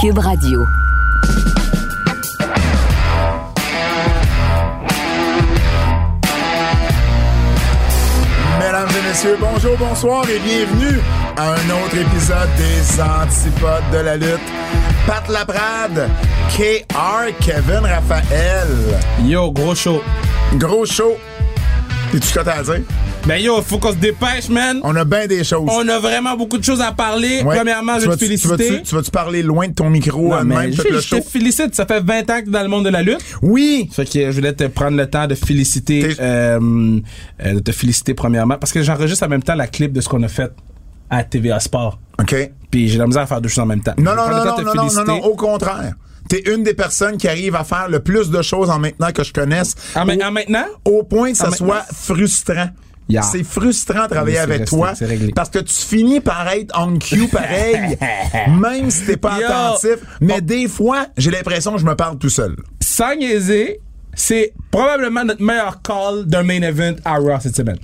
Cube Radio. Mesdames et messieurs, bonjour, bonsoir et bienvenue à un autre épisode des Antipodes de la lutte. Pat Laprade, KR, Kevin Raphaël. Yo, gros show. Gros show. T'es-tu quoi à dire? Ben yo, faut qu'on se dépêche, man. On a bien des choses. On a vraiment beaucoup de choses à parler. Ouais. Premièrement, Tu je veux te tu féliciter. vas-tu- Tu vas-tu parler loin de ton micro Non, même je, le je te félicite, ça fait 20 ans que t'es dans le monde de la lutte. Oui! Fait que je voulais te prendre le temps de féliciter, euh, euh, de te féliciter premièrement, parce que j'enregistre en même temps la clip de ce qu'on a fait à TVA Sport. OK. Puis j'ai la misère à faire deux choses en même temps. Non, non, non, non, non, non, non, au contraire. T'es une des personnes qui arrive à faire le plus de choses en maintenant que je connaisse. En, Au- en maintenant? au point que ça soit maintenant? frustrant. Yeah. C'est frustrant de travailler Oui, avec resté, toi c'est réglé. parce que tu finis par être on cue pareil, même si t'es pas Yo. attentif. Mais des fois, j'ai l'impression que je me parle tout seul. Sans niaiser, c'est probablement notre meilleur call d'un main event à Raw cette semaine.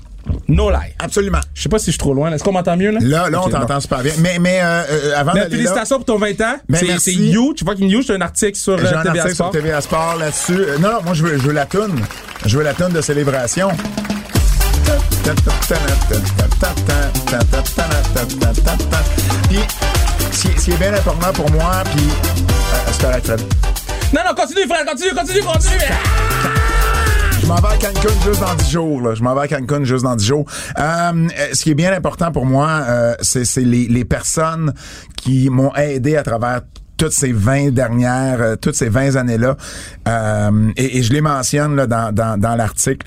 No lie. Absolument. Je sais pas si je suis trop loin. Est-ce qu'on m'entend mieux, là? Là, là, on Ok, bon. t'entend super bien. Mais, mais euh, euh, avant là, félicitations pour ton 20 ans. C'est, merci. c'est You. Tu vois qu'une You, c'est un article sur j'ai euh, un TVA article Sport. sur TVA Sport là-dessus. Euh, non, non, moi, je veux, je veux la toune. Je veux la toune de célébration. Puis, ce qui- est bien important pour moi, puis... euh, c'est correct, Fred. Non, non, continue, frère. Continue, continue, continue. Je m'en vais à Cancun juste dans 10 jours. Là. Je m'en vais à Cancun juste dans 10 jours. Euh, ce qui est bien important pour moi, euh, c'est c'est les, les personnes qui m'ont aidé à travers toutes ces 20 dernières, euh, toutes ces 20 années-là. Euh, et, et je les mentionne là, dans, dans, dans l'article.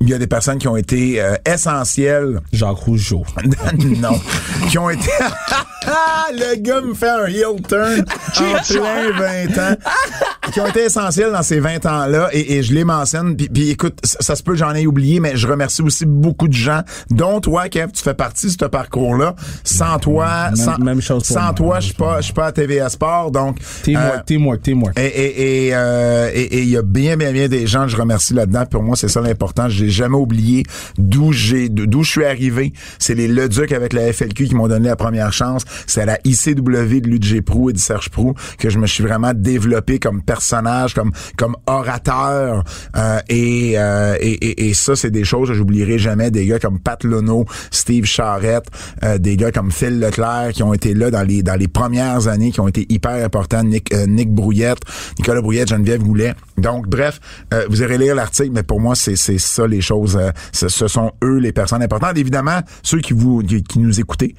Il y a des personnes qui ont été euh, essentielles Jacques Rougeau. non. qui ont été. le gars me fait un heel turn en plein 20 ans. Qui ont été essentiels dans ces 20 ans-là. Et, et je les mentionne. Puis, puis écoute, ça, ça se peut j'en ai oublié, mais je remercie aussi beaucoup de gens, dont toi, Kev, tu fais partie de ce parcours-là. Sans toi, Même- sans, même chose sans moi. toi, je suis pas, je suis pas à TVA Sport. Donc, Teamwork, euh, teamwork, teamwork. et et et euh, et- et il y a bien bien bien des gens que je remercie là-dedans. Pour moi, c'est ça l'important. J'ai jamais oublié d'où j'ai d'où je suis arrivé. C'est les Leduc avec la FLQ qui m'ont donné la première chance. C'est à la ICW de Ludger Prou et de Serge Prou que je me suis vraiment développé comme personnage, comme comme orateur. Euh, et, euh, et, et et ça, c'est des choses que j'oublierai jamais. Des gars comme Pat Lono, Steve Charrette, euh, des gars comme Phil Leclerc qui ont été là dans les dans les premières années, qui ont été hyper importants. Nick euh, Nick Brouillette, Nicolas Brouillette, Geneviève Goulet. Donc bref, euh, vous irez lire l'article, mais pour moi c'est ça les choses. euh, ce, ce sont eux les personnes importantes. Évidemment, ceux qui vous qui, qui nous écoutez,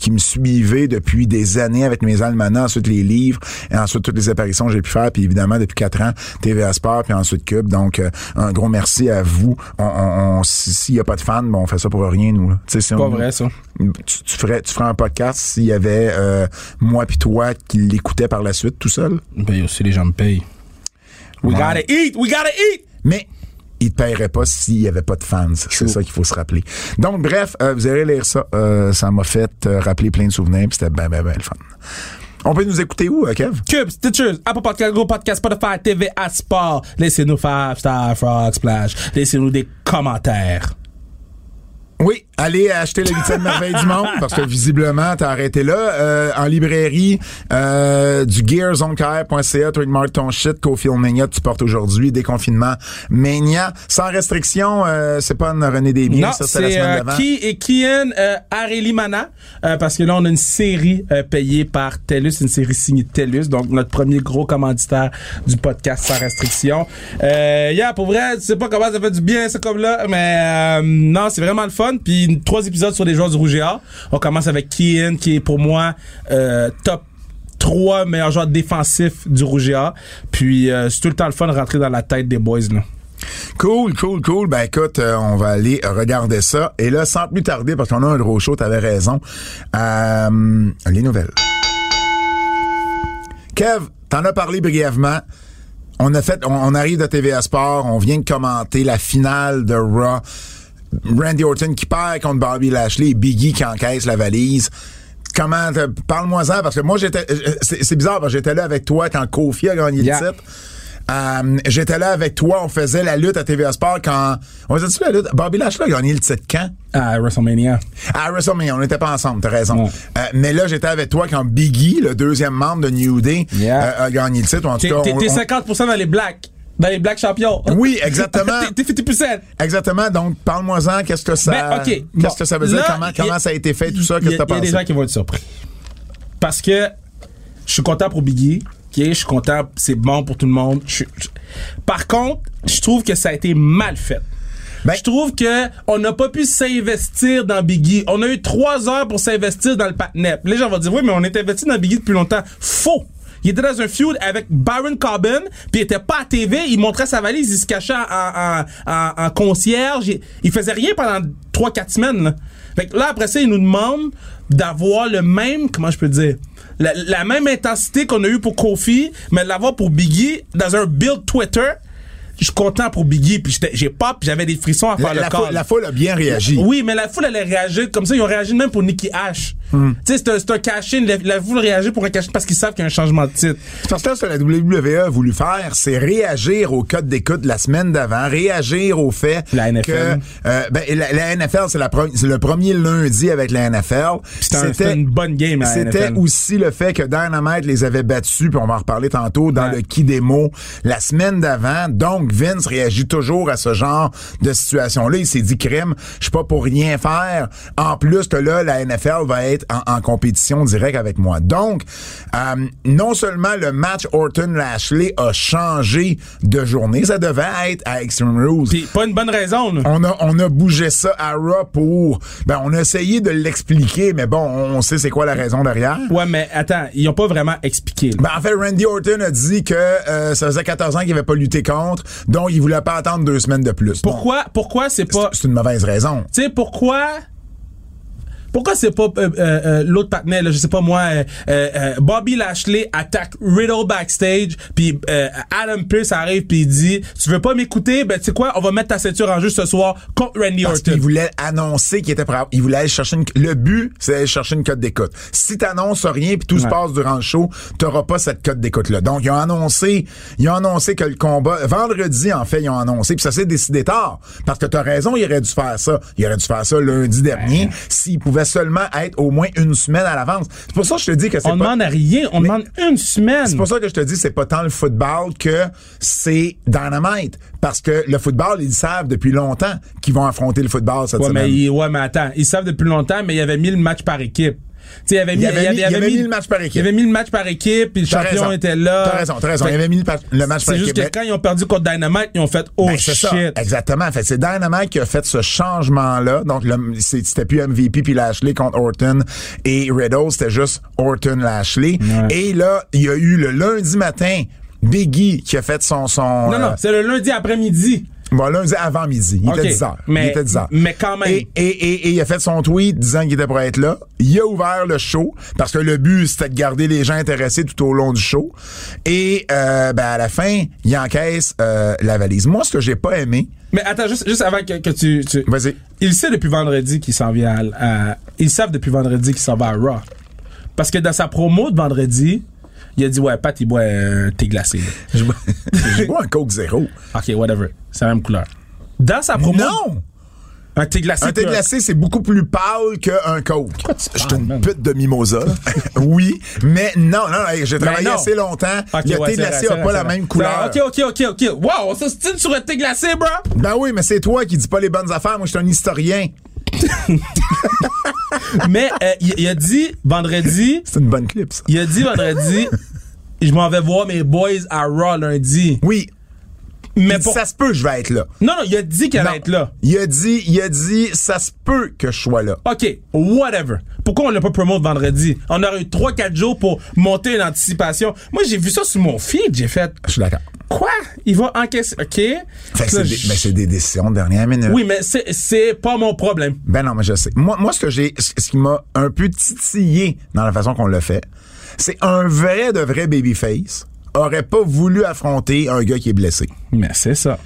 qui me suivaient depuis des années avec mes almanachs, ensuite les livres, et ensuite toutes les apparitions que j'ai pu faire, puis évidemment depuis quatre ans TVA Sport, puis ensuite Cube. Donc euh, un gros merci à vous. On, on, on- si- s'il y a pas de fans, bon, on fait ça pour rien nous. si Pas on- vrai, ça. tu, tu ferais tu ferais un podcast s'il y avait euh, moi puis toi qui l'écoutait par la suite tout seul? Ben, aussi, les gens me payent. We Ouais. gotta eat! We gotta eat! Mais il te paierait pas s'il y avait pas de fans. C'est ça qu'il faut se rappeler. Donc, bref, euh, vous allez lire ça. Euh, ça m'a fait euh, rappeler plein de souvenirs, puis c'était ben, ben, ben le fun. On peut nous écouter où, euh, Kev? Cube, Stitchers, Apple Podcast, Google Podcast, Spotify, TVA Sport. Laissez-nous 5 Star Frog Splash. Laissez-nous des commentaires. Oui, allez acheter la huitième merveille du monde parce que visiblement t'as arrêté là. Euh, en librairie, euh, du gearsonecare.ca, trademark ton shit, Cofield Mania, tu portes aujourd'hui, déconfinement Mania, sans restriction, euh, c'est pas une René Desbiens, Non, ça c'est la semaine euh, d'avant. Ki et Kian euh, Arelimana, euh, parce que là, on a une série payée par TELUS, une série signée TELUS, donc notre premier gros commanditaire du podcast sans restriction. Euh, yeah, pour vrai, tu sais pas comment ça fait du bien, ça comme là, mais euh, non, c'est vraiment le fun. Puis trois épisodes sur les joueurs du Rouge et. On commence avec Kian, qui est pour moi euh, top trois meilleurs joueurs défensifs du Rouge et Or. Puis euh, c'est tout le temps le fun de rentrer dans la tête des boys, là. Cool, cool, cool. Ben écoute, euh, on va aller regarder ça. Et là, sans plus tarder, parce qu'on a un gros show, t'avais raison. Les nouvelles. Kev, t'en as parlé brièvement. On a fait, on, on arrive de TVA Sport, on vient de commenter la finale de Raw. Randy Orton qui perd contre Bobby Lashley et Biggie qui encaisse la valise. Comment, te- parle-moi-en, parce que moi, j'étais, euh, c'est c'est bizarre, parce que j'étais là avec toi quand Kofi a gagné Yeah. le titre. Euh, j'étais là avec toi, on faisait la lutte à TVA Sport quand, on faisait-tu la lutte? Bobby Lashley a gagné le titre quand? À WrestleMania. À WrestleMania, on n'était pas ensemble, t'as raison. Ouais. Euh, mais là, j'étais avec toi quand Biggie, le deuxième membre de New Day, Yeah. euh, a gagné le titre. En tout T'es cas, t'es- on- t'es on- 50% dans les blacks. Dans les blacks champions. Oui, exactement. T'es- T'es 50%. Exactement. Donc, parle-moi-en. Qu'est-ce que ça, Ben, OK. qu'est-ce Bon. que ça veut dire? Comment, a- comment ça a été fait, tout ça? Qu'est-ce que t'as Il y a pensé? des gens qui vont être surpris. Parce que je suis content pour Biggie. ok, Je suis content, c'est bon pour tout le monde. Je suis- je- Par contre, je trouve que ça a été mal fait. Ben- je trouve que on n'a pas pu s'investir dans Biggie. On a eu trois heures pour s'investir dans le patnep. Les gens vont dire oui, mais on est investi dans Biggie depuis longtemps. Faux. Il était dans un feud avec Baron Corbin, puis il était pas à TV, il montrait sa valise, il se cachait en, concierge, il, il faisait rien pendant 3-4 semaines. Là. Fait que là, après ça, il nous demande d'avoir le même, comment je peux dire, la, la même intensité qu'on a eu pour Kofi, mais de l'avoir pour Biggie dans un build Twitter. Je suis content pour Biggie, puis j'ai pop, puis j'avais des frissons à faire La, le la call. foule, la foule a bien réagi. Oui, mais la foule, elle a réagi comme ça. Ils ont réagi même pour Nicky Ash. Hmm. Tu sais, c'est un, un cash-in. La, la foule réagit pour un cash-in parce qu'ils savent qu'il y a un changement de titre. Parce que là, ce que la WWE a voulu faire, c'est réagir au code d'écoute de la semaine d'avant, réagir au fait La NFL. que euh, ben, la, la NFL, c'est, le premier lundi avec la NFL. C'était un- c'était une bonne game, C'était aussi le fait que Dynamite les avait battus, puis on va en reparler tantôt, dans Ouais. le qui démo la semaine d'avant. Donc, Vince réagit toujours à ce genre de situation-là. Il s'est dit, crème, je suis pas pour rien faire. En plus que là, la NFL va être en, en compétition directe avec moi. Donc, euh, non seulement le match Orton-Lashley a changé de journée, ça devait être à Extreme Rules. Puis pas une bonne raison, là. On a, on a bougé ça à Raw pour... Ben, on a essayé de l'expliquer, mais bon, on sait c'est quoi la raison derrière. Ouais, mais attends, ils ont pas vraiment expliqué. là. Ben, en fait, Randy Orton a dit que euh, ça faisait 14 ans qu'il avait pas lutté contre, donc il voulait pas attendre deux semaines de plus. Pourquoi, pourquoi c'est pas. c'est une mauvaise raison. Tu sais, pourquoi. Pourquoi c'est pas euh, euh, euh, l'autre partenaire, là, je sais pas moi, euh, euh, euh, Bobby Lashley attaque Riddle backstage, puis euh, Adam Pearce arrive puis il dit, tu veux pas m'écouter, ben tu sais quoi, on va mettre ta ceinture en jeu ce soir contre Randy Parce Orton. qu'il voulait annoncer qu'il était prêt. Il voulait aller chercher une, le but, c'est d'aller chercher une cote d'écoute. Si t'annonces rien puis tout se Ouais. passe durant le show, t'auras pas cette cote d'écoute-là. Donc, ils ont annoncé, ils ont annoncé que le combat, vendredi, en fait, ils ont annoncé, puis ça s'est décidé tard. Parce que t'as raison, il aurait dû faire ça. Il aurait dû faire ça lundi dernier, s'il pouvait seulement être au moins une semaine à l'avance. C'est pour ça que je te dis que c'est on demande à rien, on Mais- demande une semaine. C'est pour ça que je te dis, c'est pas tant le football que c'est Dynamite. Parce que le football, ils savent depuis longtemps qu'ils vont affronter le football cette Ouais, semaine. mais, ouais, mais attends, ils savent depuis longtemps, mais il y avait mis le match par équipe. Il avait mis, Il avait il avait mis le match par équipe. Il avait mis le match par équipe, puis le champion raison. était là. T'as raison, t'as raison. Fait Il avait mis le, match par C'est juste équipe. que quand ils ont perdu contre Dynamite, ils ont fait oh Ben, shit. ça, exactement. Fait, c'est Dynamite qui a fait ce changement-là. Donc, c'était plus MVP puis Lashley contre Orton et Riddle, c'était juste Orton-Lashley. Ouais. Et là, il y a eu le lundi matin Biggie qui a fait son... son Non, non, euh, c'est le lundi après-midi. Bon, lundi avant midi. Il était 10 heures. mais- il était 10 heures. mais quand même. Et, et, et, et il a fait son tweet disant qu'il était pour être là. Il a ouvert le show parce que le but, c'était de garder les gens intéressés tout au long du show. Et euh, ben, à la fin, il encaisse euh, la valise. Moi, ce que j'ai pas aimé... Mais attends, juste, juste avant que, que tu, tu- Vas-y. Il sait depuis vendredi qu'il s'en vient à, à- Ils savent depuis vendredi qu'il s'en va à Raw. Parce que dans sa promo de vendredi, il a dit Ouais, Pat, il boit un thé glacé. Je bois- je bois un Coke Zéro. Ok, whatever. C'est la même couleur. Dans sa promo. Non! Un thé glacé. Un thé glacé, c'est beaucoup plus pâle qu'un Coke. Je suis une pute de mimosa. oui, mais non, non, hey, j'ai travaillé non. assez longtemps. Ok, le ouais, thé glacé n'a pas la même couleur. Ok, ok, ok, ok. Wow, on s'ostine sur un thé glacé, bro. Ben oui, mais c'est toi qui dis pas les bonnes affaires. Moi, je suis un historien. Mais euh, il, il a dit vendredi, C'est une bonne clip, ça. il a dit vendredi, je m'en vais voir mes boys à Raw lundi. Oui. Mais pour... Ça se peut, je vais être là. Non, non, il a dit qu'il allait être là. Il a dit, il a dit, ça se peut que je sois là. OK, whatever. Pourquoi on l'a pas promote vendredi? On aurait eu 3-4 jours pour monter une anticipation. Moi, j'ai vu ça sur mon feed. J'ai fait, Je suis d'accord. Quoi? Il va encaisser. OK. Fait que Là, c'est des, je- mais c'est des décisions de dernière minute. Oui, mais c'est, c'est pas mon problème. Ben non, mais je sais. Moi, moi ce que j'ai, ce qui m'a un peu titillé dans la façon qu'on l'a fait, C'est un vrai de vrai babyface aurait pas voulu affronter un gars qui est blessé. Mais c'est ça.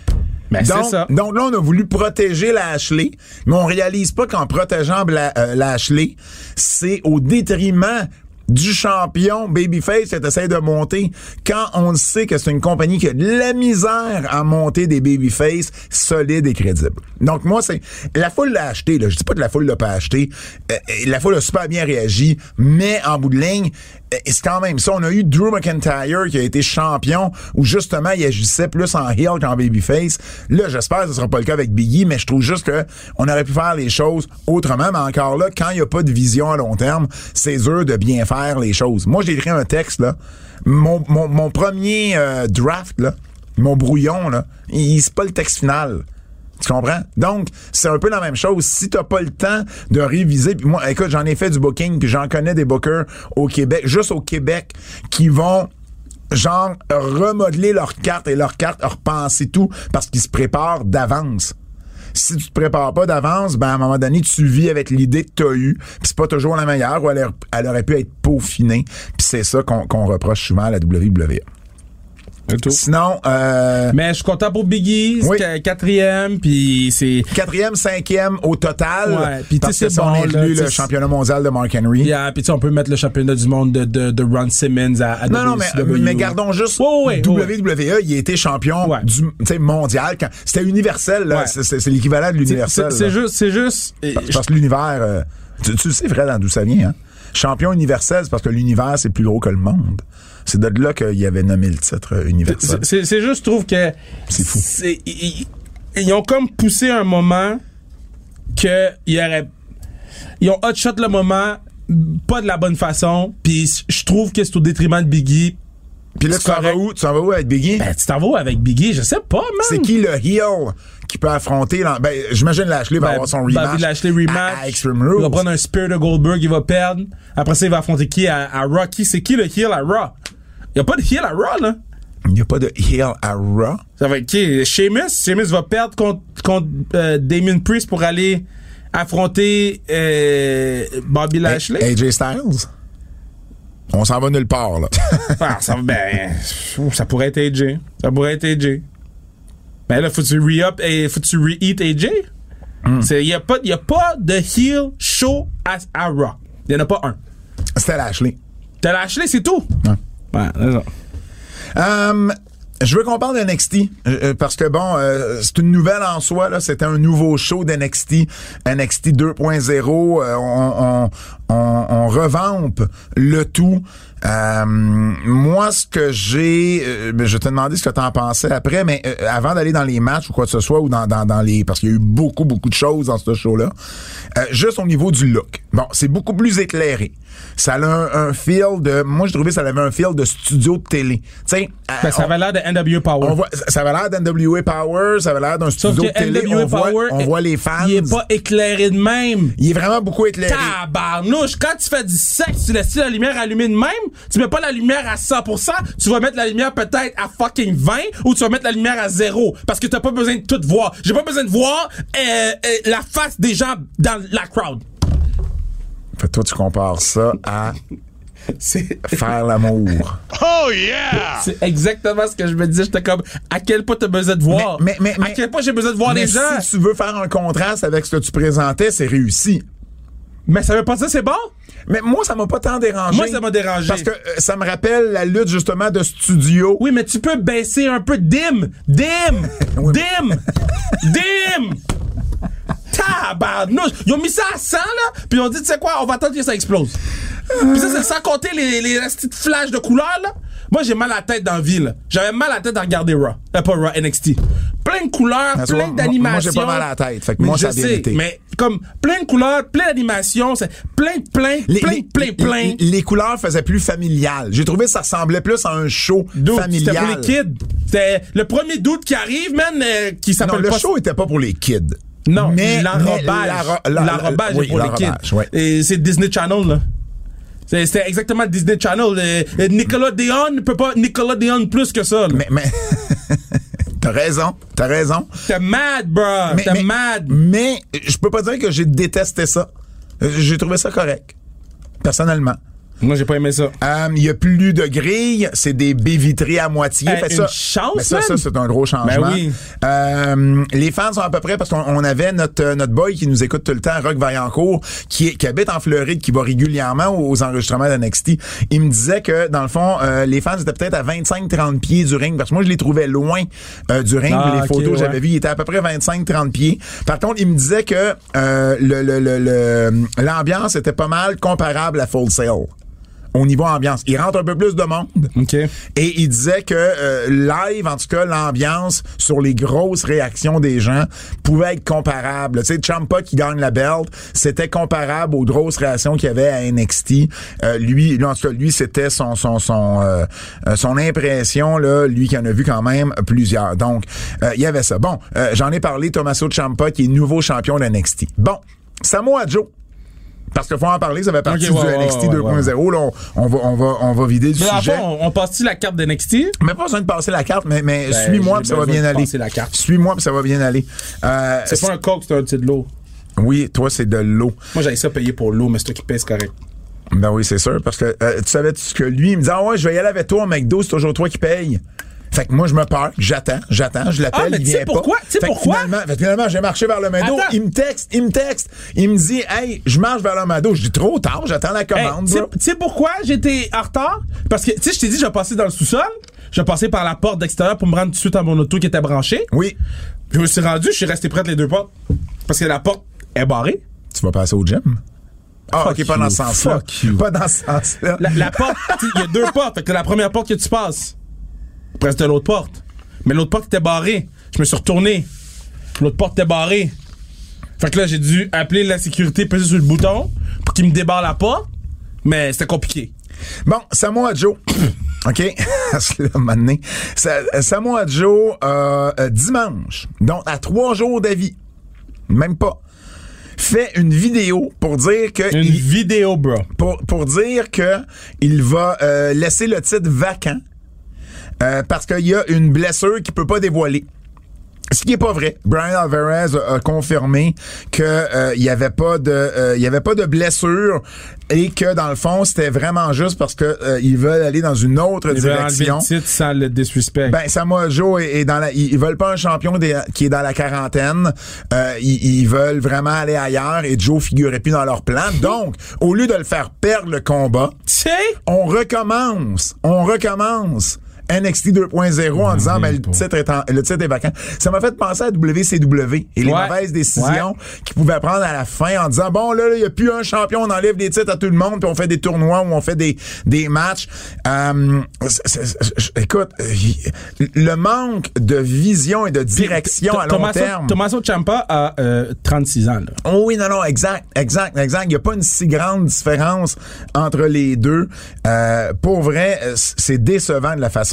Mais c'est Donc, ça. donc là, on a voulu protéger la Ashley, mais on réalise pas qu'en protégeant la, euh, la Ashley, c'est au détriment du champion Babyface qui essaie de monter quand on sait que c'est une compagnie qui a de la misère à monter des Babyface solides et crédibles. Donc moi, c'est la foule l'a acheté. Là. Je dis pas que la foule l'a pas acheté. Euh, euh, la foule a super bien réagi, mais en bout de ligne, c'est quand même ça. On a eu Drew McIntyre qui a été champion où justement il agissait plus en heel qu'en babyface. Là, j'espère que ce sera pas le cas avec Biggie, mais je trouve juste que on aurait pu faire les choses autrement. Mais encore là, quand il n'y a pas de vision à long terme, c'est dur de bien faire les choses. Moi, j'ai écrit un texte là. Mon, mon, premier euh, draft là, mon brouillon là, il c'est pas le texte final. Tu comprends? Donc, c'est un peu la même chose. Si t'as pas le temps de réviser, puis moi, écoute, j'en ai fait du booking, puis j'en connais des bookers au Québec, juste au Québec, qui vont genre remodeler leur carte et leur carte repenser tout parce qu'ils se préparent d'avance. Si tu te prépares pas d'avance, ben à un moment donné, tu vis avec l'idée que tu as eue, puis c'est pas toujours la meilleure, ou elle, aurait pu être peaufinée, puis c'est ça qu'on qu'on reproche souvent à la WWE. Sinon, euh, Mais je suis content pour Biggie, Oui. quatrième, puis c'est... quatrième, cinquième au total. Ouais, puis tu parce sais, que c'est bon, là, le championnat mondial de Mark Henry. Yeah, puis tu sais, on peut mettre le championnat du monde de, de, de Ron Simmons à, à Non, non, mais, gardons juste ouais, ouais, WWE, il a été champion Ouais. du mondial. C'était universel. Ouais. C'est- l'équivalent de l'universel. C'est juste, c'est juste... Parce- Parce que l'univers, euh, tu, tu le sais, Fred, d'où ça vient, hein? Champion universel, c'est parce que l'univers, c'est plus gros que le monde. C'est de là qu'il avait nommé le titre euh, universel. C'est- juste, je trouve que. C'est fou. Ils, ils ont comme poussé un moment que il y aurait. Ils ont hotshot le moment, pas de la bonne façon, puis je trouve que c'est au détriment de Biggie. Puis là, tu t'en vas où? Tu t'en vas où avec Biggie? Ben, tu t'en vas avec Biggie, je sais pas, man. c'est qui le heel qui peut affronter... Ben, j'imagine Lashley va Ben, avoir son rematch. Bobby Lashley rematch. À, à Extreme Il Rules. va prendre un Spear de Goldberg, il va perdre. Après ça, il va affronter qui à? Qui, c'est qui le heel à Raw? Il y a pas de heel à Raw, là. Il n'y a pas de heel à Raw. Ça va être qui? Sheamus? Sheamus va perdre contre, contre euh, Damien Priest pour aller affronter euh, Bobby Lashley. AJ Styles? On s'en va nulle part, là. Ah, ça, ben, ça pourrait être AJ. Ça pourrait être AJ. Mais là, faut-tu re-up et faut-tu re-eat AJ? Il n'y a, pas- y a pas de heel show à, à Raw. Il n'y en a pas un. C'était Lashley. T'as Lashley, c'est tout? Ouais. Ouais, c'est ça. Euh, je veux qu'on parle de NXT euh, euh, parce que bon, euh, c'est une nouvelle en soi là. C'était un nouveau show d'NXT, NXT 2.0. euh, on, on, on, revampe le tout. Euh, moi, ce que j'ai, euh, ben, je te demander ce que t'en pensais après, mais avant d'aller dans les matchs ou quoi que ce soit ou dans, dans, dans les, parce qu'il y a eu beaucoup beaucoup de choses dans ce show-là. euh, juste au niveau du look. Bon, c'est beaucoup plus éclairé. Ça a un, un feel de, moi j'ai trouvé que ça avait un feel de studio de télé. Tu sais, Ben, euh, ça on- avait l'air de NWA Power. on voit, ça avait l'air d'NWA Power, ça avait l'air d'un studio de télé. NWA On voit, Power, on voit les fans. il est pas éclairé de même. Il est vraiment beaucoup éclairé. Tabarnouche, quand tu fais du sexe, tu laisses la lumière allumée de même, tu mets pas la lumière à 100%, tu vas mettre la lumière peut-être à fucking 20 ou tu vas mettre la lumière à 0 parce que t'as pas besoin de tout voir. J'ai pas besoin de voir euh, euh, la face des gens dans la crowd. Fait que toi, tu compares ça à C'est faire l'amour. c'est exactement ce que je me disais. J'étais comme, à quel point t'as besoin de voir? Mais- mais- mais- à quel point j'ai besoin de voir Mais les gens? si tu veux faire un contraste avec ce que tu présentais, c'est réussi. Mais ça veut pas dire c'est bon? Mais moi, ça m'a pas tant dérangé. Moi, ça m'a dérangé. Parce que euh, ça me rappelle la lutte, justement, de studio. Oui, mais tu peux baisser un peu. Dim! Dim! Dim! Dim! Tabarnouche! Ils ont mis ça à 100, là, puis ils ont dit, tu sais quoi, on va attendre que ça explose. Puis ça, c'est sans compter les, les petites flashs de couleurs, là. Moi, j'ai mal à la tête dans la ville. J'avais mal à la tête à regarder Raw. Euh, pas Raw, NXT. Plein de couleurs, plein d'animations. moi, j'ai pas mal à la tête. Fait que Mais moi, je ça sais, mais comme plein de couleurs, plein d'animations, c'est plein, plein, Les, plein, les- plein, plein. les- les couleurs faisaient plus familial. J'ai trouvé que ça ressemblait plus à un show Dude, familial. C'était pour les kids. C'était le premier doute qui arrive, man, euh, qui Non, s'appelle le pas show était pas pour les kids. Non, mais l'enrobage. oui, pour les kids. Et c'est Disney Channel, là. C'est- exactement Disney Channel. Nicolas Deon ne peut pas Nicolas Deon plus que ça. là. Mais, mais t'as raison, t'as raison. T'es mad, bro. T'es mad. Mais je peux pas dire que j'ai détesté ça. Euh, J'ai trouvé ça correct, personnellement. Moi, j'ai pas aimé ça. Euh, Il y a plus de grilles, c'est des baies vitrées à moitié. Fait une ça, chance, mais ça, ça, c'est un gros changement. Ben oui. Euh, les fans sont à peu près parce qu'on on avait notre euh, notre boy qui nous écoute tout le temps, Rock Vaillancourt, qui, est- qui habite en Floride, qui va régulièrement aux enregistrements d'NXT. Il me disait que dans le fond, euh, les fans étaient peut-être à 25-30 pieds du ring parce que moi je les trouvais loin euh, du ring. Ah, les photos que ouais. j'avais vues, ils étaient à peu près 25-30 pieds. Par contre, il me disait que euh, le- le- le- le- l'ambiance était pas mal comparable à Full Sail au niveau ambiance. Il rentre un peu plus de monde. Et il disait que euh, live, en tout cas, l'ambiance sur les grosses réactions des gens pouvait être comparable. Tu sais, Champa qui gagne la belt, c'était comparable aux grosses réactions qu'il y avait à NXT. Euh, lui, lui, en tout cas, lui, c'était son son son euh, son impression là, lui qui en a vu quand même plusieurs. Donc, euh, il y avait ça. Bon, euh, j'en ai parlé, Tommaso Ciampa qui est nouveau champion de NXT. Bon, Samoa Joe. Parce qu'il faut en parler, ça fait partie ouais, du NXT ouais, ouais. 2.0. Là, on, on va, on va, on va vider Mais à sujet. fond, on, on passe-tu la carte d'NXT? Mais pas besoin de passer la carte, mais, mais Ben, suis-moi puis ça va bien de aller. passer la carte. Suis-moi puis ça va bien aller. Euh, C'est pas un coke, c'est un petit de l'eau. Oui, toi c'est de l'eau. Moi, j'avais ça payer pour l'eau, mais c'est toi qui pèse correct. Ben oui, c'est sûr, parce que euh, tu savais ce que lui, il me disait ah ouais, je vais y aller avec toi au McDo, c'est toujours toi qui paye. Fait que moi, je me parque, j'attends, j'attends, je l'appelle, Ah, mais il vient pas. pourquoi? Tu sais Fait que pourquoi? Finalement, fait finalement, j'ai marché vers le Attends. il me texte, il me texte, il me dit, hey, je marche vers le McDo. Je dis trop tard, j'attends la commande. tu sais- bro. tu sais pourquoi j'étais en retard? Parce que, tu sais, je t'ai dit, je vais passer dans le sous-sol. Je vais passer par la porte d'extérieur pour me rendre tout de suite à mon auto qui était branché. Oui, Je me suis rendu, je suis resté près de les deux portes. Parce que la porte est barrée. tu vas passer au gym? Ah, Fuck ok, pas dans ce sens-là. fuck you. Pas dans ce sens-là. La, la porte, il y a deux portes. Fait que la première porte que tu passes, presque de l'autre porte. Mais l'autre porte était barrée. Je me suis retourné. L'autre porte était barrée. Fait que là, j'ai dû appeler la sécurité, peser sur le bouton pour qu'il me débarre la porte. Mais c'était compliqué. Bon, Samoa Joe. OK? Sa- Samoa Joe, euh, euh, dimanche, donc à trois jours d'avis, même pas, fait une vidéo pour dire que... Une il- vidéo, bro. pour, pour dire que il va euh, laisser le titre vacant euh, parce qu'il y a une blessure qu'il peut pas dévoiler. Ce qui est pas vrai. Brian Alvarez a, a confirmé que euh, il y avait pas de euh, il y avait pas de blessure et que dans le fond c'était vraiment juste parce que euh, ils veulent aller dans une autre direction. le titre sans le disrespect. Ben Samoa Joe est, est dans la ils, veulent pas un champion des- qui est dans la quarantaine. Ils, ils veulent vraiment aller ailleurs et Joe figurait plus dans leur plan. Donc, au lieu de le faire perdre le combat, on recommence, on recommence. NXT 2.0 en disant ben, le titre est en- le titre est vacant. Ça m'a fait penser à WCW et les Ouais. mauvaises décisions qu'ils pouvaient prendre à la fin en disant bon là il y a plus un champion, on enlève des titres à tout le monde puis on fait des tournois ou on fait des des matchs. Euh, écoute, le manque de vision et de direction à long Tommaso, terme. Tommaso Ciampa a euh, 36 ans. Là. Oh oui, non, non, exact, exact, exact. Il n'y a pas une si grande différence entre les deux. Euh, pour vrai, c'est décevant de la façon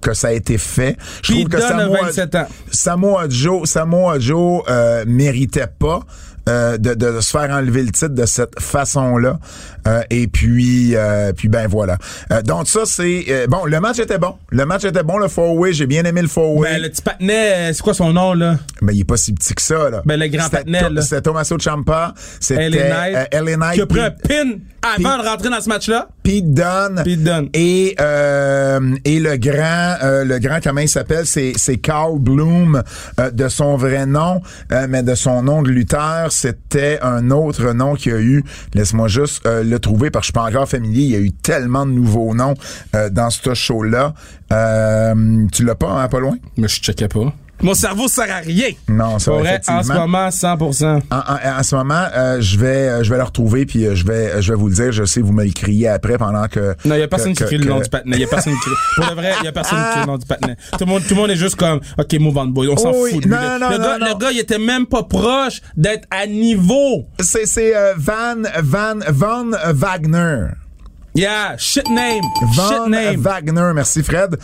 que ça a été fait. Je trouve que Samoa, 27 ans. Samoa Joe, Samoa Joe euh, méritait pas. euh, de, de se faire enlever le titre de cette façon-là. Euh, et puis, euh, puis ben voilà. Donc ça, c'est... bon, le match était bon. Le match était bon, le four-way. J'ai bien aimé le four-way. Ben, le petit patinet, c'est quoi son nom, là? Ben, il est pas si petit que ça, là. Ben, le grand patinet, là. C'était Tommaso Ciampa. C'était LA Knight, qui a pris un pin avant de rentrer dans ce match-là. Pete Dunne. Pete Dunne. Et, euh, et le grand, euh, le grand, comment il s'appelle? C'est, c'est Carl Bloom, euh, de son vrai nom, euh, mais de son nom de lutteur, c'était un autre nom qu'il y a eu. Laisse-moi juste euh, le trouver parce que je suis pas encore familier. Il y a eu tellement de nouveaux noms euh, dans ce show-là. Euh, tu l'as pas, hein, pas loin? Mais je checkais pas. Mon cerveau sert à rien. Non, va vrai, en ce moment, 100%. En, en- en ce moment, euh, je vais, euh, je vais le retrouver puis euh, je vais, je vais vous le dire. Je sais, vous me le criez après pendant que. Non, il y a personne que- qui crie que- le nom que- du patinet. Il a personne qui crie. Pour le vrai, il y a personne qui crie le nom du patinet. Tout le monde, tout le monde est juste comme, OK, move on, boy. On s'en oui, fout de lui. non, le, non, le non, gars, non. le gars, il était même pas proche d'être à niveau. C'est, c'est euh, Van, Van, Van Wagner. Yeah, shit name. Van shit name. Wagner, merci Fred.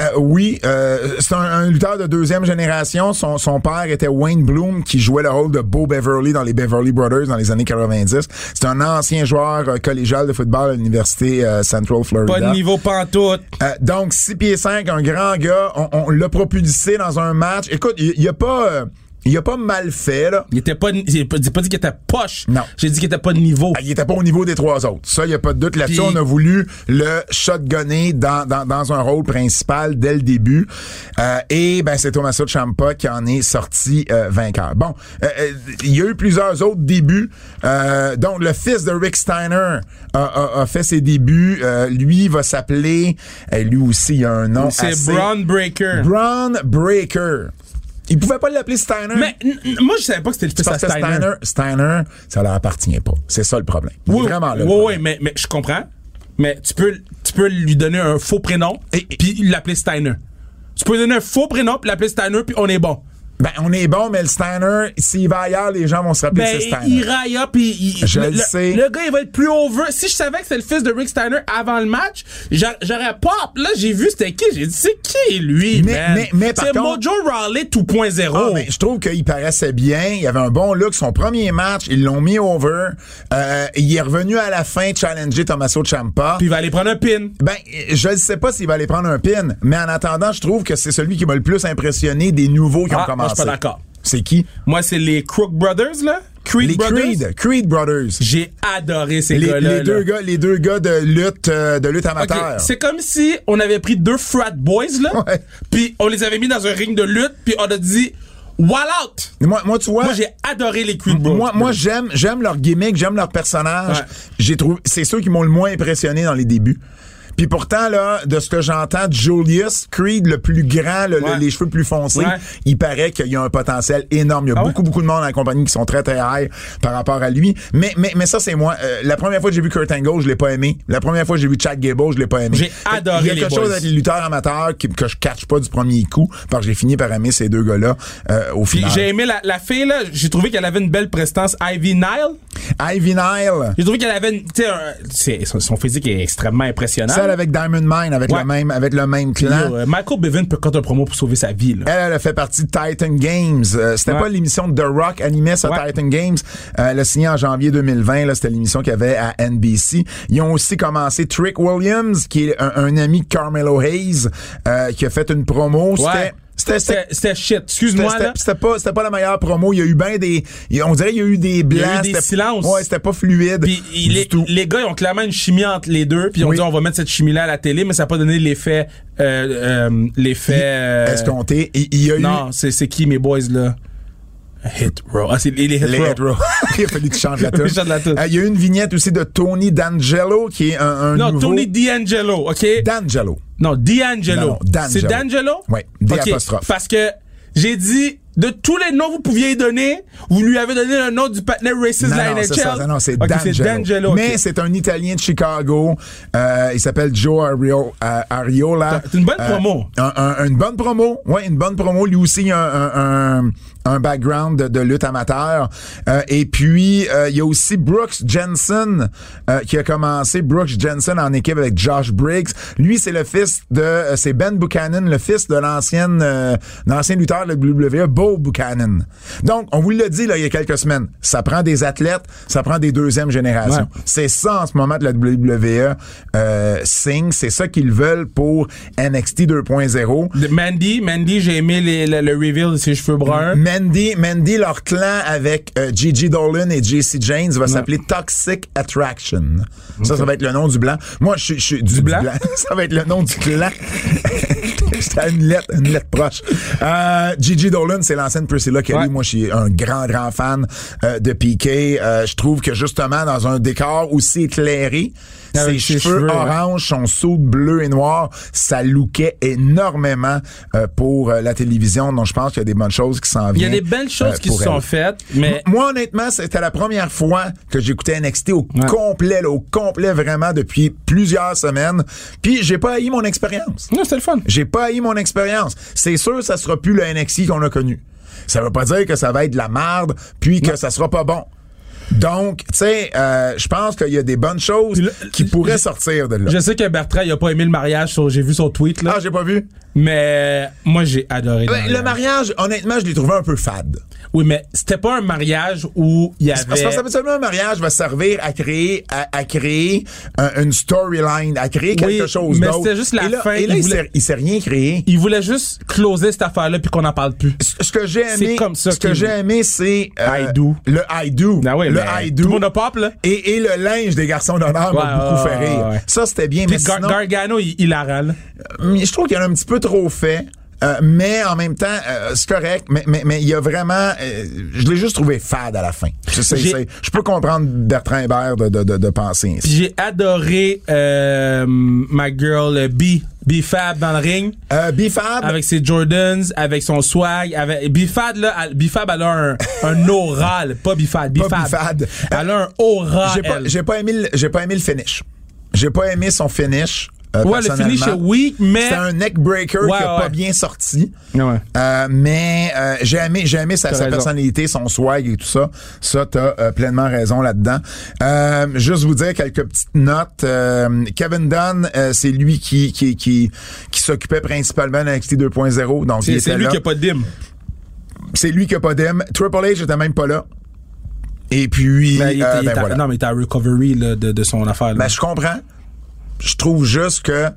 Euh, oui, euh, c'est un, un lutteur de deuxième génération. Son, son père était Wayne Bloom, qui jouait le rôle de Bo Beverly dans les Beverly Brothers dans les années 90. C'est un ancien joueur euh, collégial de football à l'université euh, Central Florida. pas de niveau pantoute. Euh, donc, 6 pieds 5, un grand gars, on, on l'a propulsé dans un match. Écoute, il n'y a pas... Il a pas mal fait, là. Il était pas, j'ai pas, dit qu'il était poche. Non. J'ai dit qu'il était pas de niveau. Ah, Il était pas au niveau des trois autres. Ça, il y a pas de doute là-dessus. On a voulu le shotgunner dans, dans, dans un rôle principal dès le début. Euh, et ben c'est Tommaso Ciampa qui en est sorti euh, vainqueur. Bon, euh, euh, il y a eu plusieurs autres débuts. Euh, donc, le fils de Rick Steiner a, a- a fait ses débuts. Euh, lui va s'appeler... lui aussi, il a un nom C'est assez... Braun Breaker. Braun Breaker. Il pouvait pas l'appeler Steiner. Mais moi, je savais pas que c'était le fils à Steiner. Steiner, Steiner, ça leur appartient pas. C'est ça le problème. Il est Oui, vraiment là. oui, problème. oui, mais, mais je comprends. Mais tu peux, tu peux lui donner un faux prénom Et- et- puis l'appeler Steiner. Tu peux lui donner un faux prénom puis l'appeler Steiner puis on est bon. Ben, on est bon, mais le Steiner, s'il va ailleurs, les gens vont se rappeler Ben, que c'est Steiner. il raille up puis il- Je le, le sais. le gars, il va être plus over. Si je savais que c'était le fils de Rick Steiner avant le match, j'a- j'aurais pop. Là, j'ai vu c'était qui. J'ai dit, c'est qui lui, Mais- man? mais- C'est Mojo Rawley 2.0. Ah, mais je trouve qu'il paraissait bien. Il avait un bon look. Son premier match, ils l'ont mis over. Euh, il est revenu à la fin challenger Tommaso Ciampa. Puis il va aller prendre un pin. Ben, je ne sais pas s'il va aller prendre un pin, mais en attendant, je trouve que c'est celui qui m'a le plus impressionné des nouveaux qui Ah, ont commencé. Je suis pas d'accord. C'est qui? Moi, c'est les Crook Brothers, là. Creed Les Brothers? Creed. Creed Brothers. J'ai adoré ces Les, gars-là. les là. deux gars, les deux gars de lutte, euh, de lutte amateur. C'est comme si on avait pris deux frat boys là, puis on les avait mis dans un ring de lutte, puis on a dit wall out. Moi, moi, tu vois. Moi j'ai adoré les Creed Bros. Moi, moi j'aime, j'aime leur gimmick, j'aime leur personnage. Ouais. J'ai trouvé, c'est ceux qui m'ont le moins impressionné dans les débuts. Puis pourtant là, de ce que j'entends, Julius Creed, le plus grand, le- le- les cheveux plus foncés, Ouais. il paraît qu'il y a un potentiel énorme. Il y a Ah ouais? beaucoup, beaucoup de monde dans la compagnie qui sont très, très high par rapport à lui. Mais, mais, mais ça, c'est moi. Euh, la première fois que j'ai vu Kurt Angle, je l'ai pas aimé. La première fois que j'ai vu Chad Gable, je l'ai pas aimé. J'ai que adoré Il y a quelque chose avec les lutteurs amateurs qui- que je catch pas du premier coup, parce que j'ai fini par aimer ces deux gars-là euh, au final. j'ai aimé la, la fille là, j'ai trouvé qu'elle avait une belle prestance. Ivy Nile, Ivy Nile. j'ai trouvé qu'elle avait une, tu sais, un- son physique est extrêmement impressionnant. Avec Diamond Mine, avec Ouais. le même, avec le même clan. euh, Michael Bevin peut compter un promo pour sauver sa vie là. Elle, elle a fait partie de Titan Games. Euh, c'était Ouais. pas l'émission de The Rock animée sur Ouais. Titan Games. Euh, elle a signé en janvier 2020. Là, c'était l'émission qu'il y avait à NBC. Ils ont aussi commencé Trick Williams, qui est un, un ami de Carmelo Hayes, qui a fait une promo. C'était. C'était, shit. Excuse-moi c'était- là. c'était pas, c'était pas la meilleure promo. Il y a eu bien des, on dirait qu'il y a eu des blancs. Il y a eu des silences. Ouais, c'était pas fluide. Puis du tout. les gars, ils ont clairement une chimie entre les deux. Puis ils ont Oui. dit, on va mettre cette chimie-là à la télé, mais ça n'a pas donné l'effet... Euh, euh, l'effet... euh, Escompté. Il, il y a eu non, c'est c'est qui, mes boys, là? Hit Row. Ah, c'est les, les Hit Les Row. Hit Row. il a fallu que tu changes la tune. Euh, Il y a une vignette aussi de Tony D'Angelo, qui est un, un Non, nouveau... Tony D'Angelo, OK? D'Angelo. non, D'Angelo. Non, non, D'Angelo. C'est D'Angelo? Oui, D OK, apostrophe. Parce que j'ai dit, de tous les noms que vous pouviez donner, vous lui avez donné le nom du partenaire racist de Non, la non, NHL. c'est ça, non, c'est D'Angelo. Mais c'est un Italien de Chicago. Euh, il s'appelle Joe Ario- euh, Ariola. C'est une bonne Euh, promo. un- un- une bonne promo. Ouais, une bonne promo. Lui aussi, il a un, un, un background de, de lutte amateur. Et puis, il y a aussi Brooks Jensen qui a commencé. Brooks Jensen en équipe avec Josh Briggs. Lui, c'est le fils de... c'est Ben Buchanan, le fils de l'ancienne l'ancien lutteur de la WWE, Bo Buchanan. Donc, on vous l'a dit là, il y a quelques semaines, ça prend des athlètes, ça prend des deuxièmes générations. Ouais. C'est ça en ce moment de la WWE euh, signe, c'est ça qu'ils veulent pour NXT 2.0. De- Mandy, Mandy, j'ai aimé les- le, le reveal de ses cheveux bruns. Mandy, Mandy, leur clan avec euh, Gigi Dolan et JC James va s'appeler Toxic Attraction. Ça, ça va être le nom du blanc. Moi, je suis- je suis du, blanc? ça va être le nom du clan. J'étais à une lettre, une lettre proche. Euh, Gigi Dolan, c'est l'ancienne Priscilla Kelly. Ouais. Moi, je suis un grand, grand fan euh, de Piqué. Euh, je trouve que justement, dans un décor aussi éclairé, ses ses cheveux cheveux, ouais. orange, son saut bleu et noir, ça lookait énormément euh, pour euh, la télévision. Donc, je pense qu'il y a des bonnes choses qui s'en Il y viennent. a des belles choses euh, qui se sont faites, mais Moi, honnêtement, c'était la première fois que j'écoutais NXT au Ouais. complet, là, au complet vraiment depuis plusieurs semaines. Puis j'ai pas haï mon expérience. non, c'était le fun. J'ai pas haï mon expérience. C'est sûr, ça sera plus le NXT qu'on a connu. Ça veut pas dire que ça va être de la merde, puis que ça sera pas bon. Donc, tu sais, euh, je pense qu'il y a des bonnes choses là, qui pourraient sortir de là. Je sais que Bertrand, il a pas aimé le mariage, j'ai vu son tweet, là. Ah, j'ai pas vu? Mais moi, j'ai adoré le mariage. le mariage, honnêtement, je l'ai trouvé un peu fade. Oui, mais c'était pas un mariage où il y Parce parce que avait. habituellement, un mariage va servir à créer, à, à créer un- une storyline, à créer quelque Oui, chose mais d'autre. c'était juste la et là, fin, Et là, il voulait- s'est, il s'est rien créé. Il voulait juste closer cette affaire-là puis qu'on n'en parle plus. Ce ce que j'ai C'est aimé, comme ça ce que j'ai aimé, c'est euh, I do. le I do, Ah ouais, le mais I Tout do, le monde a pop, là. et, et le linge des garçons d'honneur Ouais, m'a beaucoup fait rire. ouais. Ça c'était bien, Puis mais Gar- sinon, Gargano, il, il la râle. Je trouve qu'il y en a un petit peu trop fait. Euh, mais en même temps, euh, c'est correct, mais mais mais il y a vraiment, euh, je l'ai juste trouvé fade à la fin. Je, sais- c'est- je peux comprendre Bertrand Hébert de, de, de, de penser ainsi. J'ai adoré ma girl B, B Fab dans le ring. Euh, Bifab, Avec ses Jordans, avec son swag, avec Bifad là, Bifab elle a un, un oral, pas Bifab. Bifad. Elle a un oral. j'ai pas, elle. j'ai pas aimé, le- j'ai pas aimé le finish. J'ai pas aimé son finish. Euh, Ouais, le finish est personnellement. weak, mais C'était un neck breaker Ouais, qui a pas bien sorti. Ouais. Euh, mais euh, j'ai aimé, j'ai aimé sa, personnalité, son swag et tout ça. Ça, t'as euh, pleinement raison là-dedans. Euh, juste vous dire quelques petites notes. Euh, Kevin Dunn, euh, c'est lui qui qui qui, qui s'occupait principalement de NXT 2.0. Donc c'est lui là. qui a pas de dim. C'est lui qui a pas d'aime. Triple H était même pas là. Et puis, Mais il était- euh, il ben était- voilà. Non, mais il était à recovery là, de, de son affaire. là. Ben, je comprends. Je trouve juste que.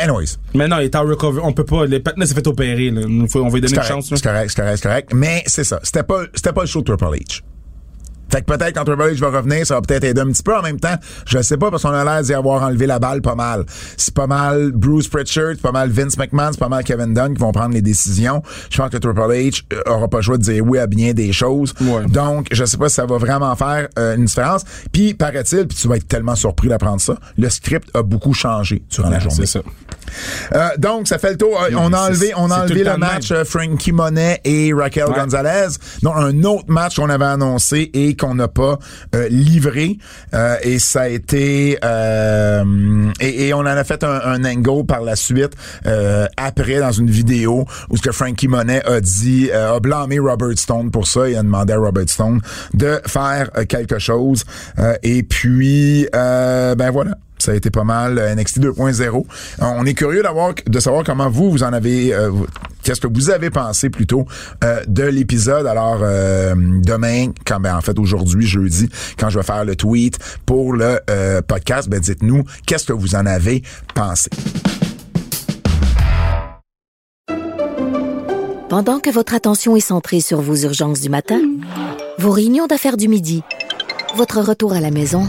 Anyways, mais non, il était à recovery. On peut pas. Les patins s'est fait opérer. Là. On va lui donner une correct, chance. c'est correct, c'est correct, c'est correct. Mais c'est ça. C'était pas, c'était pas le show Triple H. Fait que peut-être quand Triple H va revenir, ça va peut-être aider un petit peu. En même temps, je sais pas parce qu'on a l'air d'y avoir enlevé la balle pas mal. C'est pas mal Bruce Pritchard, c'est pas mal Vince McMahon, c'est pas mal Kevin Dunn qui vont prendre les décisions. Je pense que Triple H euh, aura pas le choix de dire oui à bien des choses. Ouais. Donc, je sais pas si ça va vraiment faire euh, une différence. Puis, paraît-il, puis tu vas être tellement surpris d'apprendre ça, le script a beaucoup changé durant la journée. C'est ça. Euh, donc, ça fait le tour. Euh, Non, on a enlevé, on a enlevé le match même. euh, Frankie Monet et Raquel Ouais. Gonzalez. Donc, un autre match qu'on avait annoncé et qu'on n'a pas euh, livré. Euh, et ça a été... euh, et, et on en a fait un, un angle par la suite euh, après dans une vidéo où ce que Frankie Monet a dit, euh, a blâmé Robert Stone pour ça. Il a demandé à Robert Stone de faire quelque chose. Euh, et puis, euh, ben voilà. Ça a été pas mal euh, NXT 2.0. Euh, On est curieux d'avoir de savoir comment vous vous en avez euh, qu'est-ce que vous avez pensé plutôt de l'épisode. Alors demain, quand ben en fait aujourd'hui jeudi, quand je vais faire le tweet pour le podcast, ben dites-nous qu'est-ce que vous en avez pensé? Pendant que votre attention est centrée sur vos urgences du matin, vos réunions d'affaires du midi, votre retour à la maison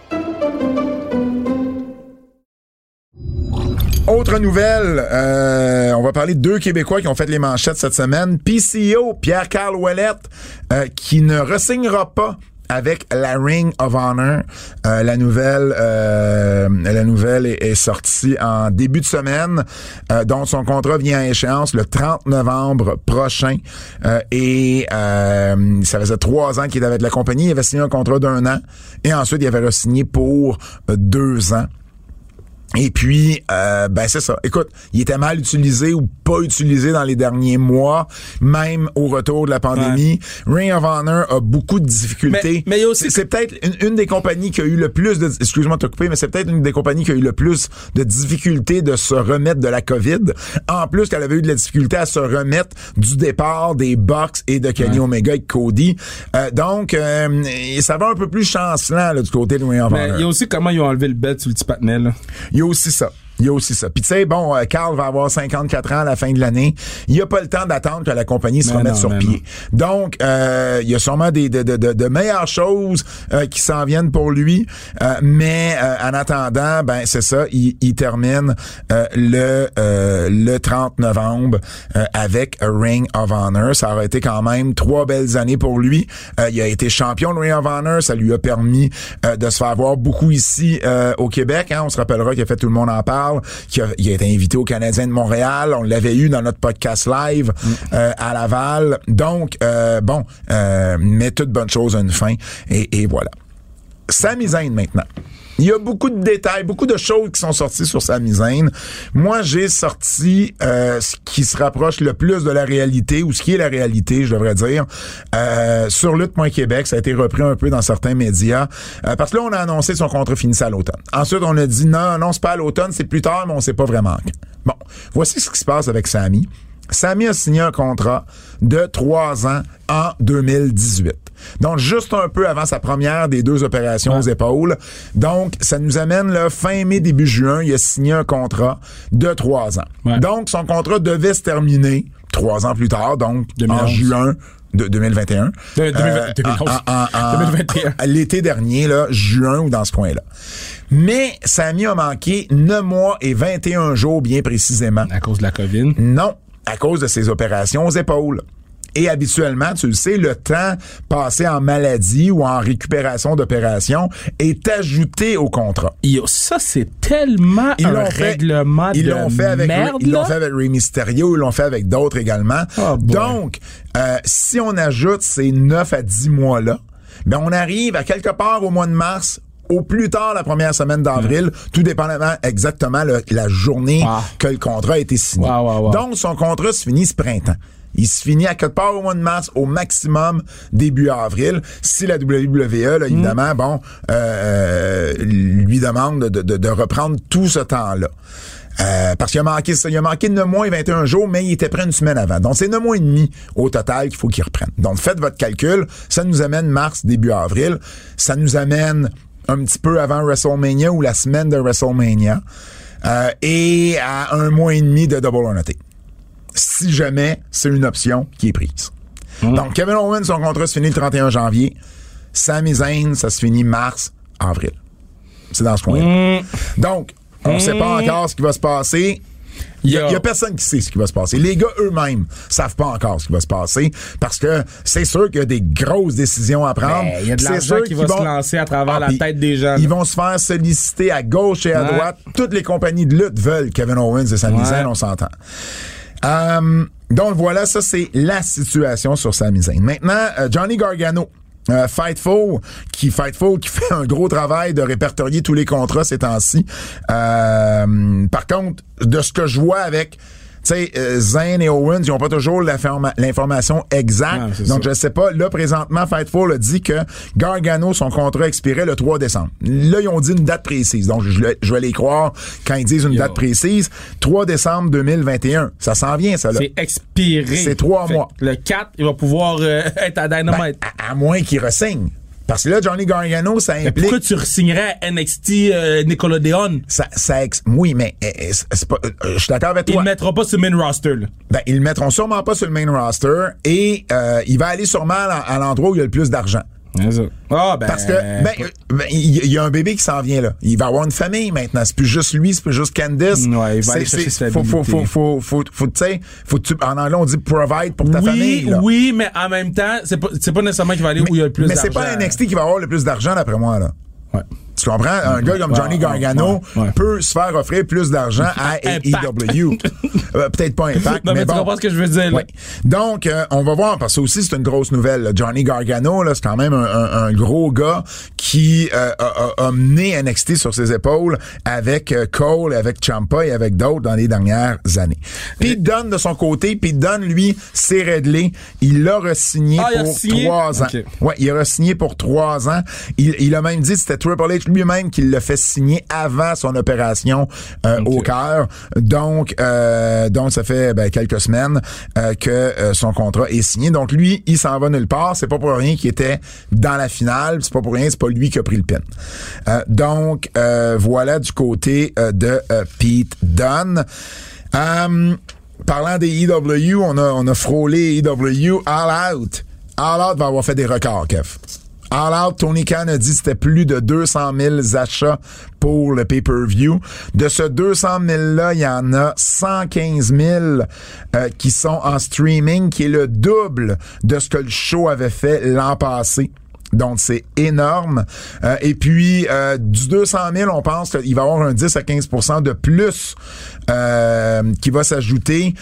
Autre nouvelle, euh, on va parler de deux Québécois qui ont fait les manchettes cette semaine. PCO, Pierre-Carl Ouellette, euh, qui ne ressignera pas avec la Ring of Honor. Euh, la nouvelle, euh, la nouvelle est, sortie en début de semaine, euh, dont son contrat vient à échéance le 30 novembre prochain. Euh, et euh, ça faisait trois ans qu'il était avec la compagnie. Il avait signé un contrat d'un an et ensuite il avait re-signé pour deux ans. Et puis, euh, ben c'est ça. Écoute, il était mal utilisé ou pas utilisé dans les derniers mois, même au retour de la pandémie. Ring of Honor a beaucoup de difficultés. Mais- aussi- C'est- peut-être une, une des compagnies qui a eu le plus de... Excuse-moi de te couper, mais c'est peut-être une des compagnies qui a eu le plus de difficultés de se remettre de la COVID. En plus qu'elle avait eu de la difficulté à se remettre du départ des Bucks et de Kenny Omega et Cody. Euh, donc, euh, ça va un peu plus chancelant là, du côté de Ring of Mais Honor. il y a aussi comment ils ont enlevé le bed sur le petit patinet, là. Y a aussi ça. Il y a aussi ça. Puis tu sais, bon, euh, Carl va avoir 54 ans à la fin de l'année. Il n'y a pas le temps d'attendre que la compagnie se Mais remette non, sur pied. Donc, euh, il y a sûrement des de, de, de, de meilleures choses euh, qui s'en viennent pour lui. Euh, mais euh, en attendant, ben c'est ça, il, il termine euh, le euh, le 30 novembre euh, avec Ring of Honor. Ça aurait été quand même trois belles années pour lui. Euh, il a été champion de Ring of Honor. Ça lui a permis euh, de se faire voir beaucoup ici euh, au Québec. Hein. On se rappellera qu'il a fait Tout le monde en parle, qu'il a, il a été invité au Canadien de Montréal. On l'avait eu dans notre podcast live euh, à Laval. Donc, euh, bon, euh, mais toute bonne chose a une fin. Et, et voilà. Sami Zayn maintenant. Il y a beaucoup de détails, beaucoup de choses qui sont sorties sur Sami Zayn. Moi, j'ai sorti euh, ce qui se rapproche le plus de la réalité, ou ce qui est la réalité, je devrais dire, euh, sur lutte.québec. Ça a été repris un peu dans certains médias. Euh, parce que là, on a annoncé son contrat finissait à l'automne. Ensuite, on a dit non, non, c'est pas à l'automne, c'est plus tard, mais on sait pas vraiment. Bon, voici ce qui se passe avec Sami. Sami a signé un contrat de trois ans en 2018. Donc, juste un peu avant sa première des deux opérations aux épaules. Donc, ça nous amène là, fin mai, début juin, il a signé un contrat de trois ans. Ouais. Donc, son contrat devait se terminer trois ans plus tard, donc en 2011. juin de 2021. De- 2020, Euh, 2011. en- en- en- 2021. à L'été dernier, là, juin ou dans ce coin-là. Mais Sami a manqué 9 mois et 21 jours bien précisément. À cause de la COVID. Non, à cause de ses opérations aux épaules. Et habituellement, tu le sais, le temps passé en maladie ou en récupération d'opération est ajouté au contrat. Yo, ça, c'est tellement Ils un l'ont fait, règlement ils de l'ont fait avec, merde, ils l'ont fait avec Rey Mysterio, ils l'ont fait avec d'autres également. Oh boy. Donc, euh, si on ajoute ces 9 à 10 mois-là, ben on arrive à quelque part au mois de mars, au plus tard la première semaine d'avril, tout dépendamment exactement le- la journée Wow. que le contrat a été signé. Wow, wow, wow. Donc, son contrat se finit ce printemps. Il se finit à quelque part au mois de mars, au maximum début avril. Si la WWE, là, évidemment, bon, euh, lui demande de, de- de reprendre tout ce temps-là. Euh, parce qu'il a manqué ça. Il a manqué 9 mois et 21 jours, mais il était prêt une semaine avant. Donc, c'est 9 mois et demi au total qu'il faut qu'il reprenne. Donc, faites votre calcul. Ça nous amène mars, début avril. Ça nous amène un petit peu avant WrestleMania ou la semaine de WrestleMania. Euh, et à un mois et demi de Double or Nothing si jamais c'est une option qui est prise. Donc, Kevin Owens, son contrat se finit le 31 janvier. Sami Zayn, ça se finit mars, avril. C'est dans ce point-là. Donc, on ne sait pas encore ce qui va se passer. Il y, a, personne qui sait ce qui va se passer. Les gars eux-mêmes savent pas encore ce qui va se passer parce que c'est sûr qu'il y a des grosses décisions à prendre. Ben, il y a de l'argent qui va se vont- lancer à travers Ah, la tête des gens. Ils vont se faire solliciter à gauche et à Ouais. droite. Toutes les compagnies de lutte veulent Kevin Owens et Sami Ouais. Zayn, on s'entend. Euh, donc voilà, ça c'est la situation sur Sami Zayn. Maintenant, euh, Johnny Gargano. euh, Fightful, qui Fightful qui fait un gros travail de répertorier tous les contrats ces temps-ci. Par contre, de ce que je vois avec sais, euh, Zayn et Owens, ils ont pas toujours l'informa- l'information exacte. Donc, ça. je sais pas. Là, présentement, Fightful a dit que Gargano, son contrat expirait le 3 décembre. Là, ils ont dit une date précise. Donc, je, vais les croire quand ils disent une Yo. date précise. 3 décembre 2021. Ça s'en vient, ça, là. C'est expiré. C'est trois mois. Le 4, il va pouvoir euh, être à Ben, Dynamite. à, à moins qu'ils ressignent. Parce que là, Johnny Gargano, ça Mais implique... pourquoi tu signerais à NXT euh, Nickelodeon? Ça, ça ex- oui, mais euh, c'est pas, euh, je suis d'accord avec toi. ne mettra pas sur main roster. Là. Ben, ils le mettront sûrement pas sur le main roster et euh, il va aller sûrement à l'endroit où il y a le plus d'argent. Ah, ben. Parce que ben, euh, ben, il y, il y a un bébé qui s'en vient là. Il va avoir une famille maintenant. C'est plus juste lui, c'est plus juste Candice. Ouais, il va aller chercher faut, faut, faut, faut, faut, faut, faut tu- en anglais on dit provide pour ta oui, famille. Là. oui, mais en même temps, c'est pas, pas nécessairement qu'il va aller où il y a le plus mais d'argent. c'est pas NXT qui va avoir le plus d'argent d'après moi là. Ouais. Tu comprends? Un gars comme Johnny Gargano ouais, ouais. peut se faire offrir plus d'argent à. AEW. Euh, Peut-être pas Impact, Non, mais, mais, tu bon. comprends ce que je veux dire, là. Oui. Donc, euh, on va voir, parce que aussi, c'est une grosse nouvelle. là. Johnny Gargano, c'est quand même un, un- un gros gars qui euh, a, a- mené NXT sur ses épaules avec Cole, avec Champa et avec d'autres dans les dernières années. Pete Dunne, de son côté, Pete Dunne, lui, s'est réglé. Il l'a re-signé Ah, pour trois ans. Ouais, il a re-signé pour trois ans. Il, il a même dit que c'était Triple H lui-même qui l'a fait signer avant son opération euh, au cœur. Donc, euh, donc ça fait ben, quelques semaines euh, que euh, son contrat est signé. Donc lui, il s'en va nulle part. C'est pas pour rien qu'il était dans la finale. C'est pas pour rien. C'est pas lui qui a pris le pin. Donc euh, voilà du côté de Pete Dunne. Euh, parlant des EW, on a on a frôlé EW All Out. All Out va avoir fait des records, Kev. All Out, Tony Khan a dit que c'était plus de 200 000 achats pour le pay-per-view. De ce 200 000-là, il y en a 115 000 euh, qui sont en streaming, qui est le double de ce que le show avait fait l'an passé. Donc, c'est énorme. Euh, et puis, euh, du 200 000, on pense qu'il va y avoir un 10 à 15% de plus euh, qui va s'ajouter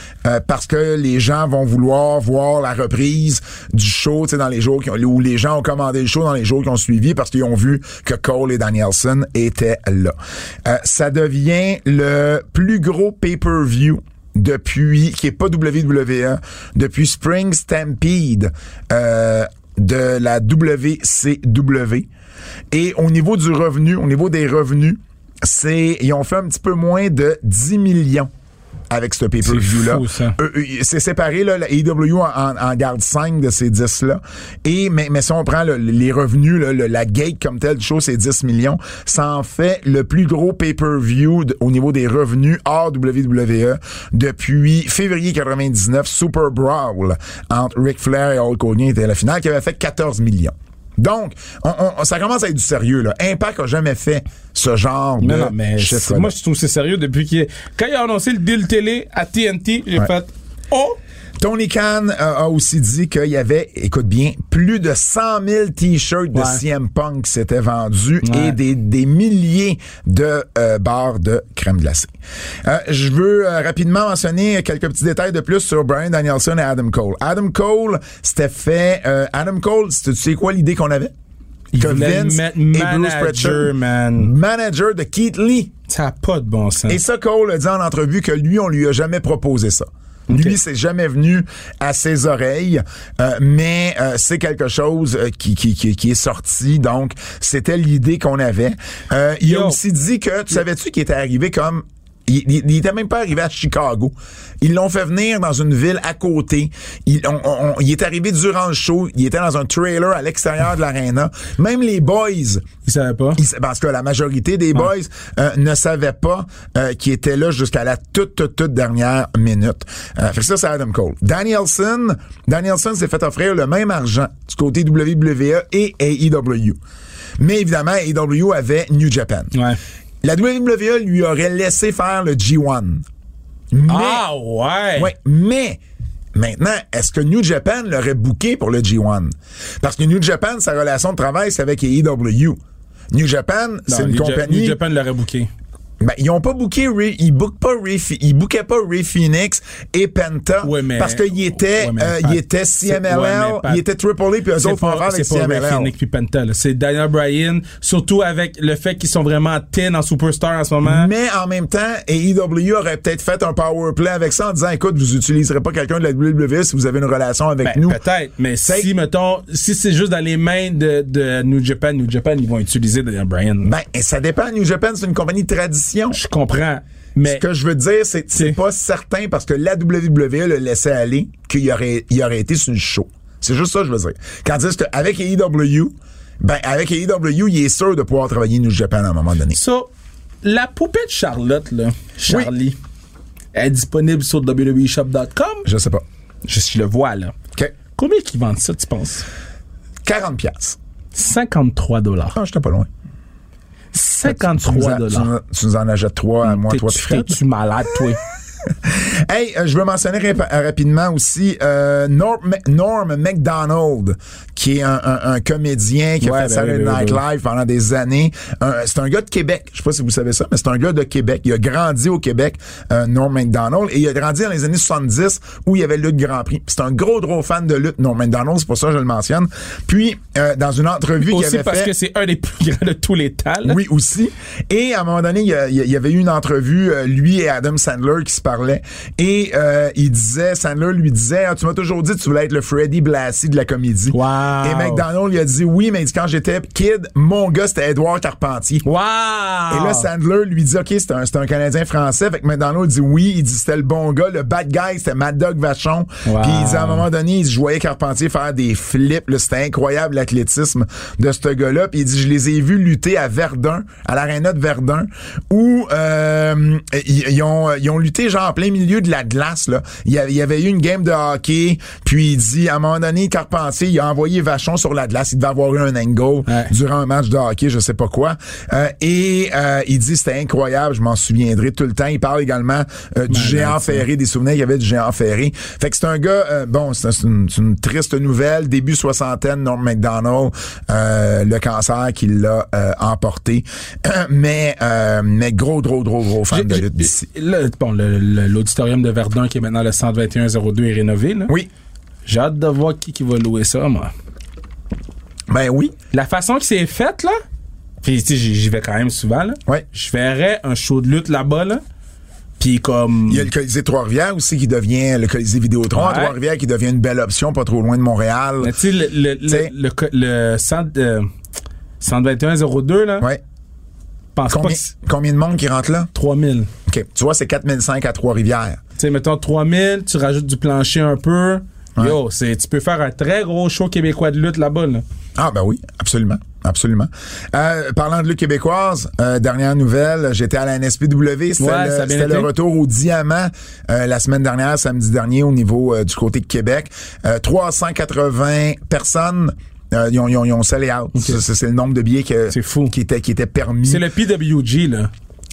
parce que les gens vont vouloir voir la reprise du show, dans les jours qui ont, où les gens ont commandé le show dans les jours qui ont suivi parce qu'ils ont vu que Cole et Danielson étaient là. Ça devient le plus gros pay-per-view depuis, qui est pas WWE, depuis Spring Stampede de la WCW. Et au niveau du revenu, au niveau des revenus, c'est ils ont fait un petit peu moins de 10 millions avec ce pay-per-view-là. C'est. Euh, euh, séparé, là, la AEW en, garde 5 de ces 10-là. Et, mais, mais si on prend le- les revenus, là, le- la gate comme telle du show, c'est 10 millions. Ça en fait le plus gros pay-per-view au niveau des revenus hors WWE depuis février 99, Super Brawl entre Ric Flair et Hulk Hogan était la finale, qui avait fait 14 millions. Donc, on- on- ça commence à être du sérieux. Là. Impact a jamais fait ce genre de Non, mais moi, je trouve que c'est sérieux depuis qu'il quand il a annoncé le deal télé à TNT, j'ai Ouais. fait Oh! Tony Khan euh, a aussi dit qu'il y avait, écoute bien, plus de 100 000 t-shirts de Ouais. CM Punk qui s'étaient vendus Ouais. et des, des milliers de euh, barres de crème glacée. Euh, je veux euh, rapidement mentionner quelques petits détails de plus sur Brian Danielson et Adam Cole. Adam Cole, c'était fait... Adam Cole, c'est- tu sais quoi l'idée qu'on avait? Il Que Vince et Bruce manager, Pritchard, man. manager de Keith Lee, Ça n'a pas de bon sens. et ça, Cole a dit en entrevue que lui, on lui a jamais proposé ça. Lui, c'est jamais venu à ses oreilles, euh, mais euh, c'est quelque chose euh, qui, qui, qui, qui est sorti. Donc, c'était l'idée qu'on avait. Euh, il a aussi dit que, tu savais-tu qu'il était arrivé comme... Il, il, il était même pas arrivé à Chicago. Ils l'ont fait venir dans une ville à côté. Il, on- on- il est arrivé durant le show. Il était dans un trailer à l'extérieur de l'aréna. Même les boys Il savait pas. ils parce que la majorité des boys euh, ne savaient pas euh, qu'ils étaient là jusqu'à la toute, toute, toute dernière minute. Euh, fait que ça, c'est Adam Cole. Danielson, Danielson s'est fait offrir le même argent du côté WWE et AEW. Mais évidemment, AEW avait New Japan. Ouais. La WWE lui aurait laissé faire le G1. Mais, Ah, ouais. Ouais, mais maintenant, est-ce que New Japan l'aurait booké pour le G1? Parce que New Japan, sa relation de travail, c'est avec AEW. New Japan, c'est une New Ja- compagnie. New Japan l'aurait booké. Ben, ils ont pas booké Ray, ils bookent pas Ray, ils bookaient pas Ray Phoenix et Penta Ouais, mais- parce qu'il était, ouais, mais euh, Pat- il était c'est- CMLL, ouais, mais Pat- il était Triple A puis eux autres pas, avec c'est pas Ray CMLL. Phoenix puis Penta. C'est Daniel Bryan, surtout avec le fait qu'ils sont vraiment thin en superstar en ce moment. Mais en même temps, AEW aurait peut-être fait un power play avec ça en disant, écoute, vous utiliserez pas quelqu'un de la WWE si vous avez une relation avec Ben, nous. Peut-être, mais C'est- si, mettons, si c'est juste dans les mains de, de New Japan, New Japan, ils vont utiliser Daniel Bryan. Ben, et ça dépend. New Japan, c'est une compagnie de je comprends, mais Ce que je veux dire, c'est c'est C'est- pas certain parce que la WWE le laissait aller qu'il aurait, il aurait été sur le show. C'est juste ça que je veux dire. Quand dis qu'avec AEW, ben, avec AEW, il est sûr de pouvoir travailler New Japan à un moment donné. So, la poupée de Charlotte, là, Charlie, elle est disponible sur www.shop.com. Je sais pas. Je, je le vois, là. OK. Combien qu'ils vendent ça, tu penses? 40 piastres. 53 dollars. Ah, j'étais pas loin. Tu nous, 53 en- tu dollars. nous- tu nous en achètes trois à moi, toi, puis Fred? T'es-tu malade, toi? Hey, euh, je veux mentionner euh, rapidement aussi euh, Norm, Norm MacDonald, qui est un, un- un comédien qui Ouais, a fait ben Saturday oui, ben Night ben oui. Live pendant des années. C'est un gars de Québec. Je sais pas si vous savez ça, mais c'est un gars de Québec. Il a grandi au Québec, euh, Norm MacDonald, et il a grandi dans les années 70 où il y avait le lutte Grand Prix. C'est un gros, gros fan de lutte, Norm MacDonald, c'est pour ça que je le mentionne. Puis, euh, dans une entrevue qu'il Aussi avait parce fait... que c'est un des plus grands de tous les temps. là. Oui, aussi. Et à un moment donné, il y, a- il y avait eu une entrevue, lui et Adam Sandler qui se Et euh, il disait, Sandler lui disait, Ah, tu m'as toujours dit que tu voulais être le Freddie Blassie de la comédie. Wow. Et McDonald lui a dit oui, mais il dit, quand j'étais kid, mon gars c'était Edouard Carpentier. Wow! Et là, Sandler lui dit, OK, c'est un, un Canadien français. Fait que McDonald dit oui. Il dit, c'était le bon gars. Le bad guy, c'était Mad Dog Vachon. Wow. Puis il dit, à un moment donné, il dit, je voyais Carpentier faire des flips. C'était incroyable l'athlétisme de ce gars-là. Puis il dit, je les ai vus lutter à Verdun, à l'aréna de Verdun, où euh, ils, ils ont, ils ont lutté genre genre en plein milieu de la glace, là. Il y, avait eu une game de hockey, puis il dit, à un moment donné, Carpentier, il a envoyé Vachon sur la glace. Il devait avoir eu un angle Ouais. durant un match de hockey, je sais pas quoi. Euh, et euh, il dit, c'était incroyable, je m'en souviendrai tout le temps. Il parle également euh, du géant ferré, des souvenirs qu'il y avait du géant ferré. Fait que c'est un gars, euh, bon, c'est une, triste nouvelle. Début soixantaine, Norm McDonald, euh, le cancer qui l'a euh, emporté. mais, euh, mais gros, gros, gros, gros fan de lutte d'ici. le- bon, le- l'auditorium de Verdun, qui est maintenant le 12102, est rénové. Là. Oui. J'ai hâte de voir qui, qui va louer ça, moi. Ben oui. La façon que c'est fait, là, puis tu sais, j'y vais quand même souvent, là. Ouais. Je verrais un show de lutte là-bas, là. Puis comme. Il y a le Colisée Trois-Rivières aussi qui devient le Colisée Vidéotron à Ouais. Trois-Rivières qui devient une belle option pas trop loin de Montréal. Mais tu sais, le, le, le, T'sais. le, co- le centre, euh, 121-02, là. Ouais. Pense Combien, pas de monde qui rentre là? 3000. OK. Tu vois, c'est 4005 à Trois-Rivières. Tu sais, mettons 3000, tu rajoutes du plancher un peu. Yo, c'est, tu peux faire un très gros show québécois de lutte là-bas, là. Ah ben oui, absolument. Absolument. Euh, parlant de lutte québécoise, euh, dernière nouvelle, j'étais à la NSPW, c'était Ouais, le, retour au diamant euh, la semaine dernière, samedi dernier, au niveau du côté de Québec. Euh, 380 personnes. Euh, ils ont, ils ont, ils ont out. Ça, C'est le nombre de billets que- C'est fou. qui était qui était permis. C'est le PWG, là.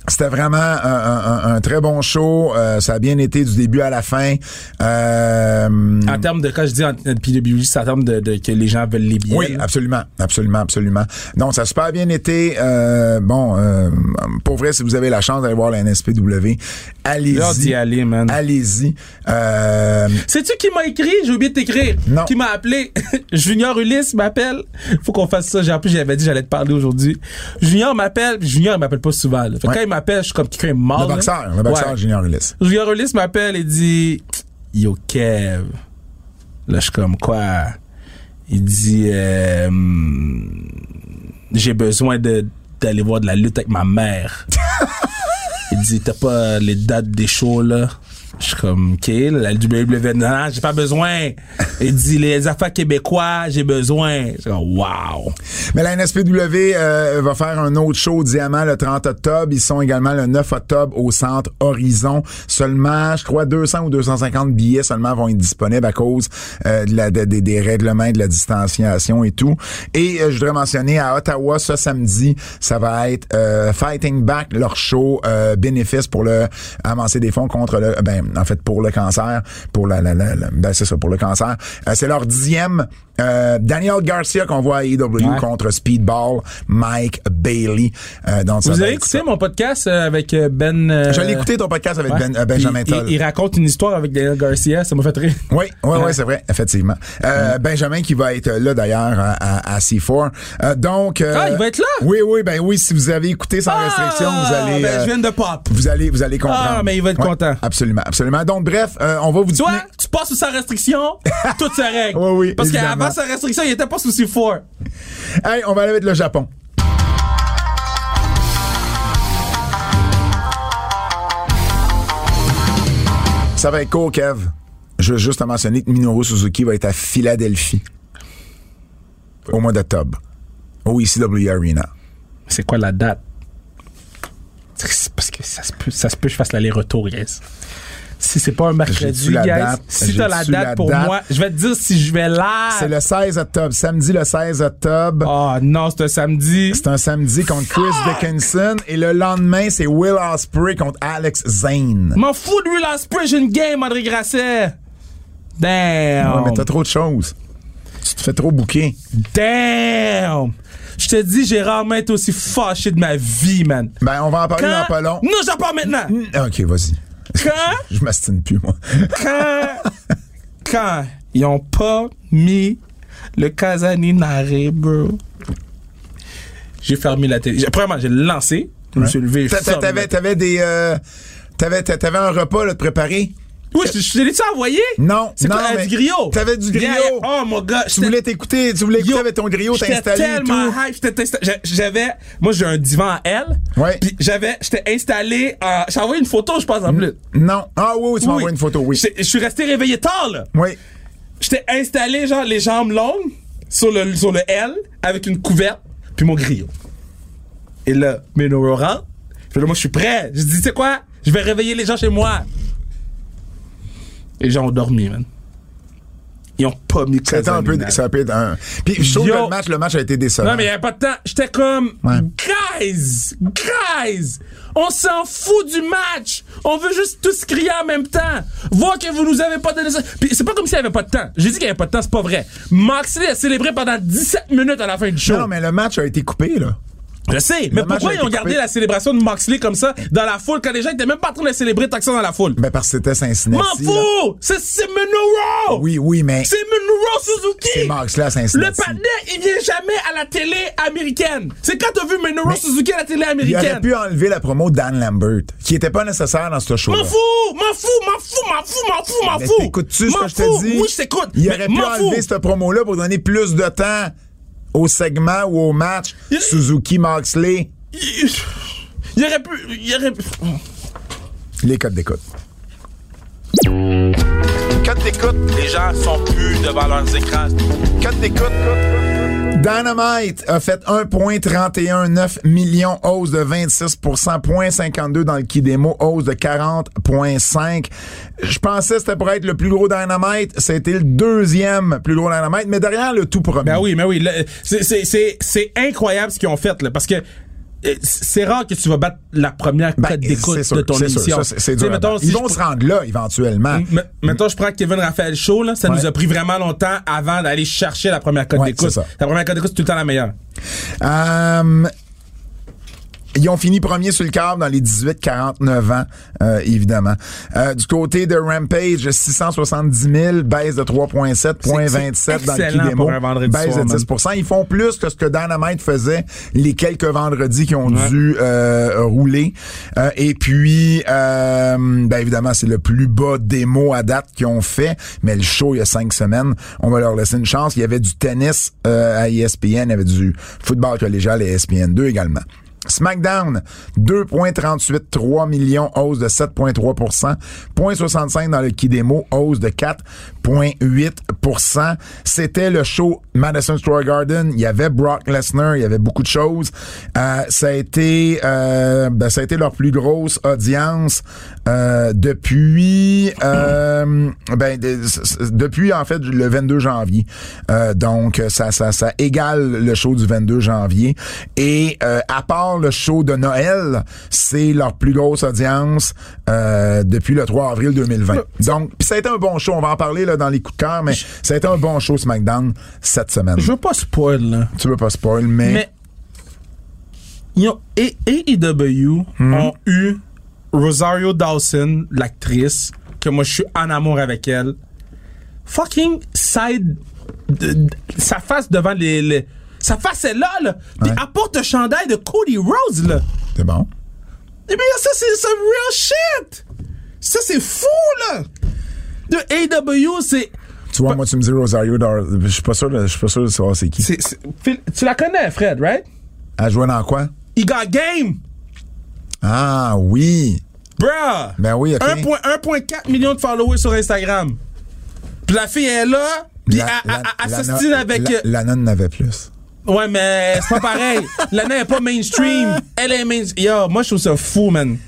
C'était vraiment un, un- un- très bon show. Euh, ça a bien été du début à la fin. Euh, En termes de, quand je dis en, PWG, c'est en termes de, de que les gens veulent les billets. oui, absolument, absolument, absolument. Donc, ça a super bien été. Euh, bon, euh, pour vrai, si vous avez la chance d'aller voir la NSPW, allez-y. aller, man. Allez-y. Euh, Sais-tu qui m'a écrit? J'ai oublié de t'écrire. Non. Qui m'a appelé? Junior Ulysse m'appelle. Faut qu'on fasse ça. J'ai en plus, j'avais dit j'allais te parler aujourd'hui. Junior m'appelle. Junior, m'appelle pas souvent. là. Fait que Ouais. quand il m'appelle, je suis comme quelqu'un mort. le boxeur, le boxeur Ouais. Junior Ulysse. Junior Ulysse m'appelle et dit Yo Kev. Là, je suis comme quoi? Il dit euh, J'ai besoin de d'aller voir de la lutte avec ma mère. Il dit T'as pas les dates des shows là? Comme OK, la WWE, non, j'ai pas besoin. Il dit les affaires québécois, j'ai besoin. Je comme Wow. Mais la NSPW euh, va faire un autre show Diamant le 30 octobre. Ils sont également le 9 octobre au centre Horizon. Seulement, je crois, 200 ou 250 billets seulement vont être disponibles à cause euh, de la, de- de- des règlements de la distanciation et tout. Et euh, je voudrais mentionner à Ottawa ce samedi, ça va être euh, Fighting Back, leur show euh, bénéfice pour le avancer des fonds contre le, ben en fait pour le cancer, pour la, la, la, la- ben c'est ça pour le cancer. Euh, c'est leur dixième. Euh, Daniel Garcia qu'on voit à Ouais. contre Speedball, Mike Bailey. Euh, donc Vous avez écouté ça. mon podcast euh, avec euh, Ben. Je l'ai écouté ton podcast avec ouais. ben, Benjamin Toll. Il, il raconte une histoire avec Daniel Garcia, ça m'a fait rire. Oui, oui, oui, c'est vrai, effectivement. Euh, Benjamin qui va être là d'ailleurs à, à, à C4. Euh, donc. euh, Ah, il va être là? Oui, oui, ben oui. Si vous avez écouté sans restriction, vous allez. Ben, je viens de pop. vous allez, vous allez comprendre. Ah, mais il va être Ouais, content. Absolument, absolument. Donc, bref, euh, on va vous dire. vois, tu passes sous sa restriction, tout se règle. Oui, oui, Parce qu'avant sa restriction, il était pas sous si fort. Hey, on va aller avec le Japon. Ça va être court, Kev. Je veux juste te mentionner que Minoru Suzuki va être à Philadelphie au mois d'octobre, au ECW Arena. C'est quoi la date? Parce que ça se peut, ça se peut que je fasse l'aller-retour, guys. Si c'est pas un mercredi, la guys, date? si t'as la date la pour date? moi, je vais te dire si je vais là. C'est le 16 octobre, samedi le 16 octobre. Oh non, c'est un samedi. C'est un samedi contre Chris Dickinson et le lendemain, c'est Will Ospreay contre Alex Zane. M'en fous de lui, là, c'est une game, André Grasset. Damn. Ouais, mais t'as trop de choses. Tu te fais trop bouquer. Damn! Je te dis, j'ai rarement été aussi fâché de ma vie, man. Ben, on va en parler Quand... dans pas long. Non, j'en parle maintenant! Ok, vas-y. Quand... Je m'astine plus, moi. quand... quand? Ils ont pas mis le Casaninare, bro, j'ai fermé la télé. Premièrement, j'ai lancé. Je me suis levé. T'avais, t'avais des, euh, t'avais, t'a- t'avais un repas, là, de préparé? Oui, je, je te l'ai-tu envoyé? Non, C'est quoi, mais du griot? t'avais du griot. Yeah. Oh, mon gars. Tu voulais t'écouter, tu voulais écouter avec ton griot, t'as J'étais tellement hype. J'avais, moi, j'ai un divan à L. Ouais. Puis j'avais, j'étais installé, en- j'ai envoyé une photo, je pense, en plus. Non. Ah oui, oui, tu m'envoies une photo, oui. Je suis resté réveillé tard, là. Oui. J'étais installé, genre, les jambes longues sur le, sur le L avec une couverte puis mon griot. Et là, Minoru rentre. Puis là, moi, je suis prêt. Je dis, tu sais quoi? Je vais réveiller les gens chez moi. Les gens ont dormi, man. Ils ont pas mis C'était un peu, ça peut être un. Puis je trouve que le match, le match a été décevant. Non, mais il n'y avait pas de temps. J'étais comme, Ouais. guys, guys, on s'en fout du match. On veut juste tous crier en même temps. Voir que vous nous avez pas donné ça. Puis c'est pas comme s'il y avait pas de temps. J'ai dit qu'il y avait pas de temps, c'est pas vrai. Moxley a célébré pendant 17 minutes à la fin du show. Non, mais le match a été coupé, là. Je sais, mais Le pourquoi ils ont gardé coupé. la célébration de Moxley comme ça dans la foule quand les gens étaient même pas en train de célébrer ça dans la foule? Ben, parce que c'était Cincinnati. M'en fous! C'est Minoru! Oui, oui, mais. C'est Suzuki! C'est Moxley à Le Cincinnati. panais, il vient jamais à la télé américaine. C'est quand t'as vu Minoru Mais Suzuki à la télé Il aurait américaine. pu enlever la promo Dan Lambert, qui était pas nécessaire dans ce show-là. M'en fous! M'en fous! M'en fous! M'en fous! M'en fous! M'en fous! t'écoutes-tu ce que je te dis? Oui, je t'écoute. Il Mais aurait pu enlever cette promo-là pour donner plus de temps au segment ou au match Il- Suzuki-Moxley. Il, il aurait pu. Il aurait pu. Les codes d'écoute. Quand t'écoutes, les gens sont plus devant leurs écrans. Quand t'écoutes, Dynamite a fait 1,319 millions, hausse de 26% 0,52 dans le Kidemo, hausse de 40,5. Je pensais que c'était pour être le plus gros Dynamite. C'était le deuxième plus gros Dynamite, mais derrière le tout premier. Ben oui, mais oui. le- c'est- incroyable ce qu'ils ont fait, là, parce que c'est rare que tu vas battre la première Ben, cote d'écoute de ton émission. c'est- dur mettons, si Ils vont se rendre là, éventuellement. M- Mettons, je prends Kevin Raphaël Show, là, ça Ouais. nous a pris vraiment longtemps avant d'aller chercher la première cote Ouais, d'écoute. La première cote d'écoute, c'est tout le temps la meilleure. Euh, ils ont fini premier sur le câble dans les 18-49 ans, euh, évidemment. Euh, du côté de Rampage, 670 000, baisse de 3,7, point C'est- 27 c'est dans le pour un vendredi baisse soir, de 10% Ils font plus que ce que Dynamite faisait les quelques vendredis qui ont Ouais. dû euh, rouler. Euh, et puis, euh, ben évidemment, c'est le plus bas démo à date qu'ils ont fait, mais le show, il y a cinq semaines, on va leur laisser une chance. Il y avait du tennis euh, à ESPN, il y avait du football collégial à ESPN 2 également. SmackDown, 2,383 millions, hausse de 7,3% 0,65 dans le Kidemo, hausse de 4,8% C'était le show Madison Square Garden. Il y avait Brock Lesnar, il y avait beaucoup de choses. Euh, ça a été, euh, ben, ça a été leur plus grosse audience euh, depuis, euh, ben, de- depuis en fait le 22 janvier. Euh, donc ça, ça, ça égale le show du 22 janvier. Et euh, à part le show de Noël, c'est leur plus grosse audience euh, depuis le 3 avril 2020. Donc, puis ça a été un bon show. On va en parler là dans les coups de cœur, mais ça a été un bon show SmackDown cette semaine. Je veux pas spoil, là. Tu veux pas spoil, mais, Mais ils ont, A- AEW Hmm. ont eu Rosario Dawson, l'actrice, que moi je suis en amour avec elle. Fucking side. de- de- sa face devant les. les- sa face est là, là. Puis Ouais. apporte le chandail de Cody Rhodes, là. c'est bon. Eh bien, ça, c'est some real shit! Ça, c'est fou, là! De AEW, c'est. Tu vois, moi, tu me dis Rosario, Dar- je suis pas sûr, je suis pas sûr de savoir c'est qui. Phil, Tu la connais, Fred, right? Elle jouait dans quoi? Il got game! Ah, oui. Bruh! Ben oui, ok. 1,1 1,4 millions de followers sur Instagram. Puis la fille est là, puis La- elle- la- la- avec... La, la nonne n'avait plus. Ouais, mais c'est pas pareil. Lana est pas mainstream. Elle est mainstream. Yo, moi, je trouve ça fou, man.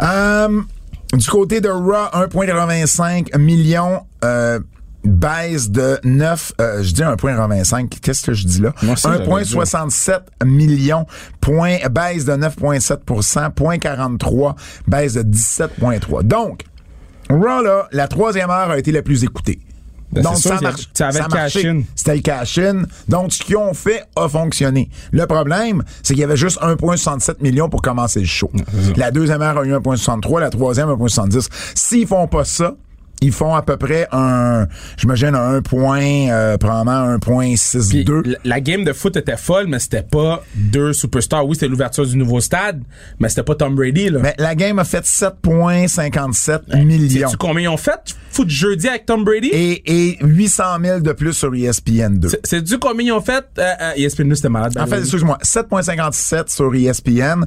Euh, du côté de Raw, 1,85 millions. Euh, baisse de 9, euh, je dis 1.25, qu'est-ce que je dis là? Moi aussi, j'avais 1.67 millions, point, baisse de 9.7%, point 43, baisse de 17.3. Donc, Raw, là, la troisième heure a été la plus écoutée. Ben, Donc, ça marche. ça avait ça le a marché. cash-in. C'était le cash-in. Donc, ce qu'ils ont fait a fonctionné. Le problème, c'est qu'il y avait juste 1,67 millions pour commencer le show. La deuxième heure a eu 1,63, la troisième 1,70. S'ils font pas ça, ils font à peu près un, j'imagine un 1 point, euh, probablement Puis 1.62. la- la game de foot était folle, mais c'était pas deux superstars. Oui, c'était l'ouverture du nouveau stade, mais c'était pas Tom Brady, là. Mais la game a fait 7,57 millions. Sais-tu combien ils ont fait? Foot jeudi avec Tom Brady? Et, et 800 000 de plus sur E ESPN 2. C'est- Sais-tu combien ils ont fait? Euh, euh, ESPN 2, c'était malade. En fait, excuse-moi, 7.57 sur E ESPN.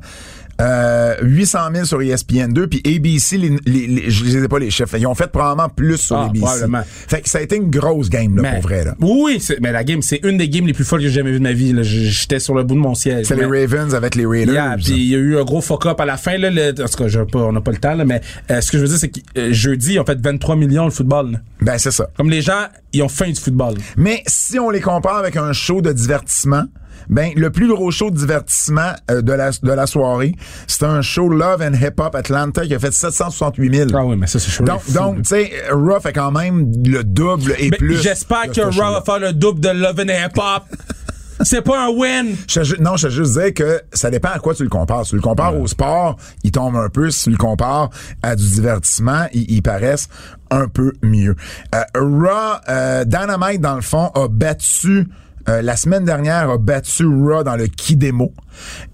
Euh, 800 000 sur E ESPN2, puis ABC, les, les, les- je les ai pas les chiffres. Ils ont fait probablement plus sur Ah, ABC. probablement. Fait que ça a été une grosse game, là, Mais- pour vrai, là. Oui, mais la game, c'est une des games les plus folles que j'ai jamais vues de ma vie. J'étais sur le bout de mon siège. C'est les Ravens avec les Raiders. Yeah, puis il y a eu un gros fuck-up à la fin. Là, le, en tout cas, on n'a pas le temps, là, mais euh, ce que je veux dire, c'est que euh, jeudi, ils ont fait 23 millions le football. là. Ben, c'est ça. Comme les gens, ils ont faim du football. Mais si on les compare avec un show de divertissement, ben le plus gros show de divertissement euh, de la de la soirée, c'était un show Love and Hip Hop Atlanta qui a fait 768 000. Ah oui, mais ça, c'est chaud. donc, donc tu sais, Raw fait quand même le double et Mais plus. J'espère que Raw va faire le double de Love and Hip Hop. c'est pas un win. Je non, je te juste dire que ça dépend à quoi tu le compares. Si tu le compares au sport, il tombe un peu. Si tu le compares à du divertissement, ils paraissent un peu mieux. Euh, Raw, euh, Dynamite, dans le fond, a battu... euh, la semaine dernière a battu Raw dans le Kidemo.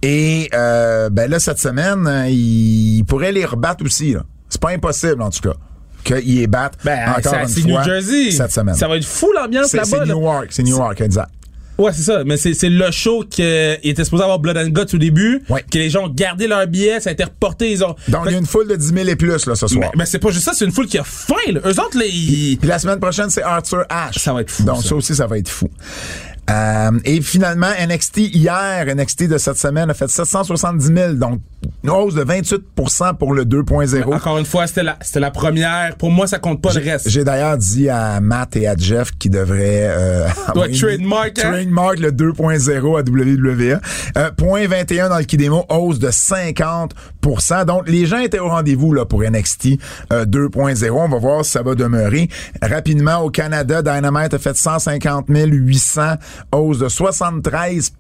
Et euh, ben là, cette semaine, euh, il, il pourrait les rebattre aussi. là. C'est pas impossible, en tout cas, qu'ils les battent Ben, encore c'est une c'est fois New Jersey. cette semaine. Ça va être fou l'ambiance C'est là-bas. c'est. Newark, c'est Newark, exact. Ouais, c'est ça. Mais c'est c'est le show qui était supposé avoir Blood and Guts au début. Ouais. Que les gens ont gardé leur billet, ça a été reporté. Ils ont. Donc, il y a une foule de 10 000 et plus là, ce soir. mais, mais c'est pas juste ça, c'est une foule qui a faim. Là. Eux autres, là, ils. Puis la semaine prochaine, c'est Arthur Ashe. Ça va être fou, Donc ça. ça, aussi, ça va être fou. Euh, et finalement, NXT hier, NXT de cette semaine a fait 770 000, donc une hausse de 28% pour le 2.0. Encore une fois, c'était la, c'était la première. Pour moi, ça compte pas le reste. J'ai d'ailleurs dit à Matt et à Jeff qu'ils devraient euh, trademark, hein? trademark le 2.0 à WWE. Euh, point 21 dans le Kidemo, hausse de 50% Donc les gens étaient au rendez-vous là pour NXT euh, 2.0. On va voir si ça va demeurer. Rapidement au Canada, Dynamite a fait 150 800, hausse de 73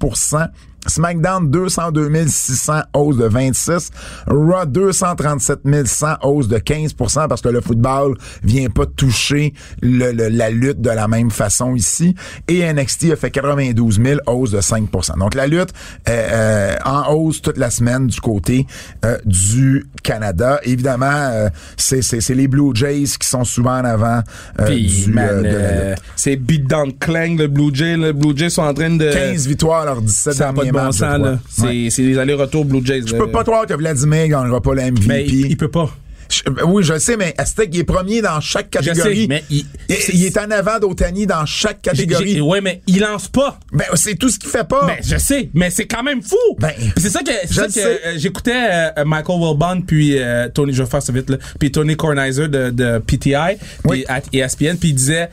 SmackDown 202 600, hausse de 26. Raw 237 100, hausse de 15% parce que le football vient pas toucher le- le- la lutte de la même façon ici. Et NXT a fait 92 000, hausse de 5% Donc la lutte est euh, en hausse toute la semaine du côté euh, du Canada. Évidemment, euh, c'est les Blue Jays qui sont souvent en avant euh, du, euh, euh, c'est beatdown clang, le Blue Jay. Le Blue Jays sont en train de. 15 victoires leurs 17 Ça n'a pas derniers de bon sens, là. C'est Ouais. les allers-retours Blue Jays. Je peux pas croire que Vladimir gagnera pas la MVP. Mais il, il peut pas. Je- oui, je le sais, mais Aztec, il est premier dans chaque catégorie. sais, mais il- il, il est en avant d'Otani dans chaque catégorie. Ouais, mais il lance pas. Ben, c'est tout ce qu'il fait pas. Ben, je sais, mais c'est quand même fou. Ben, c'est ça que, le euh, j'écoutais euh, Michael Wilbon puis euh, Tony, je vais faire ça vite là, puis Tony de, de PTI, Oui. puis à ESPN, puis il disait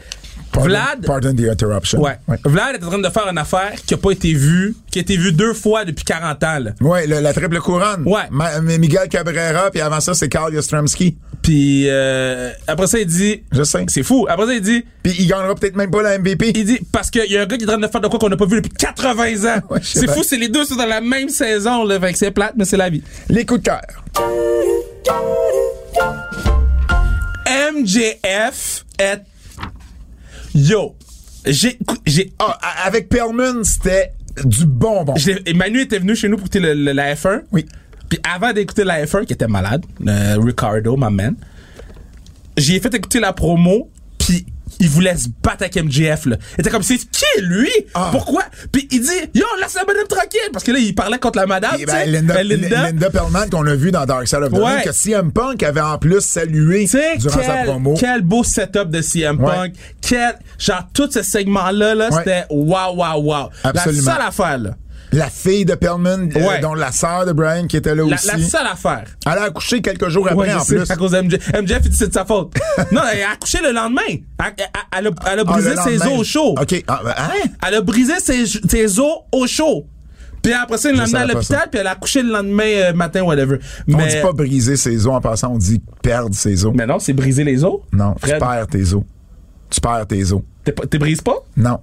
Pardon- Vlad, Pardon the interruption. ouais, Vlad est en train de faire une affaire qui a pas été vue, qui a été vue deux fois depuis 40 ans là. Ouais, le- la triple couronne. Ouais. Ma- Miguel Cabrera, puis avant ça, c'est Carl Yastrzemski. Puis euh, après ça il dit, Je sais. c'est fou. Après ça il dit, Puis il gagnera peut-être même pas la MVP. il dit parce qu'il y a un gars qui est en train de faire de quoi qu'on n'a pas vu depuis 80 ans. Ouais, c'est fou, c'est les deux sont dans la même saison là, fait que c'est plate mais c'est la vie. Les coups de cœur. MJF est Yo, j'ai j'ai Ah, a- avec Perlman, c'était du bonbon. et Manu était venu chez nous pour écouter le, le- la F1. Oui. Puis avant d'écouter la F1 qui était malade, euh, Ricardo, ma man, j'ai fait écouter la promo puis il voulait se battre avec MJF là. Il était comme c'est qui lui? Ah. Pourquoi? Puis il dit yo laisse la madame tranquille parce que là il parlait contre la madame, Et tu ben, sais. Linda, Linda. Linda Perlman, qu'on a vu dans Dark Side of the Ouais. Ring, que CM Punk avait en plus salué Tu sais, durant sa quel, promo. quel beau setup de CM Ouais. Punk. Quel, genre, tout ce segment-là, là, Ouais. c'était wow, wow, wow. Absolument. La seule affaire, là. La fille de Perlman, euh, Ouais. dont la sœur de Brian qui était là La, aussi. la seule affaire. Elle a accouché quelques jours après Ouais, en sais, plus. à cause de MJ. MJF, c'est de sa faute. non, elle a accouché le lendemain. Elle, a, elle a Ah, brisé ses os au chaud. OK. Ah, ben, hein? Elle a brisé ses, ses os au chaud. Puis après ça, il l'a Je emmené à l'hôpital, puis elle a accouché le lendemain euh, matin, whatever. On Mais, dit pas briser ses os en passant, on dit perdre ses os. mais non, c'est briser les os. Non, Fred, tu perds tes os. Tu perds tes os. t'es brises pas? Non.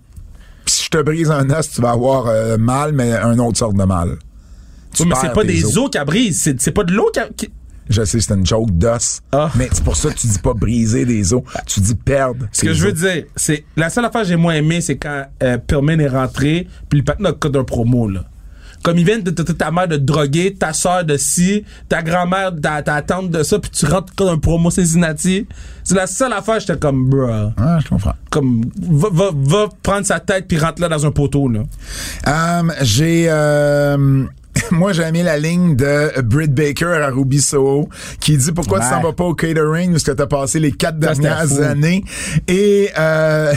Si je te brise un os, tu vas avoir euh, mal, mais un autre sorte de mal. Tu Ouais, mais c'est pas des os qu'elle brise. C'est c'est pas de l'eau qui- Je sais, c'est une joke d'os. Ah. Mais c'est pour ça que tu dis pas briser des os. Tu dis perdre. Ce que je veux dire, c'est la seule affaire que j'ai moins aimé, c'est quand euh, Perlman est rentré, puis le patin a code un promo là. Comme ils viennent de ta mère de droguer, ta soeur de ci, ta grand-mère, ta, ta tante de ça, puis tu rentres comme un promo Cincinnati. C'est la seule affaire, j'étais comme, bruh. Ah, je comprends. Comme, va, va, va prendre sa tête puis rentre là dans un poteau, là. Euh, j'ai euh, moi, j'ai aimé la ligne de Britt Baker à Ruby Soho qui dit pourquoi tu Ouais. t'en vas pas au catering où tu as passé les quatre Ça, dernières années. Et, euh,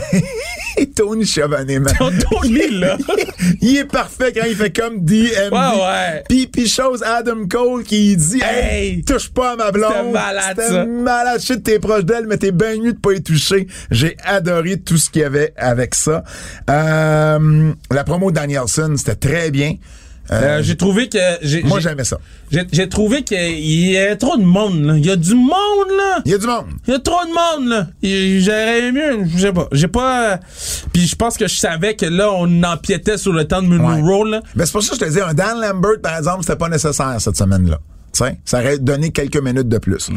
et Tony Chavanet, man. Tony, là. il est parfait quand il fait comme DMD. Ouais, ouais. Puis, puis chose Adam Cole qui dit hey, touche pas à ma blonde. C'était malade, ça. malade. Que t'es proche d'elle, mais t'es bien mieux de pas y toucher. J'ai adoré tout ce qu'il y avait avec ça. Euh, la promo de Danielson, c'était très bien. Euh, Euh, j'ai trouvé que. moi, j'ai- j'aimais ça. J'ai trouvé qu'il y a trop de monde, là. Il y a du monde, là. Il y a du monde. Il y a trop de monde, là. J'aurais mieux, je sais pas. J'ai pas. Puis je pense que je savais que là, on empiétait sur le temps de Ouais. Roll, là. Ben, c'est pour ça que je te dis, un Dan Lambert, par exemple, c'était pas nécessaire cette semaine-là. Tu sais, ça aurait donné quelques minutes de plus.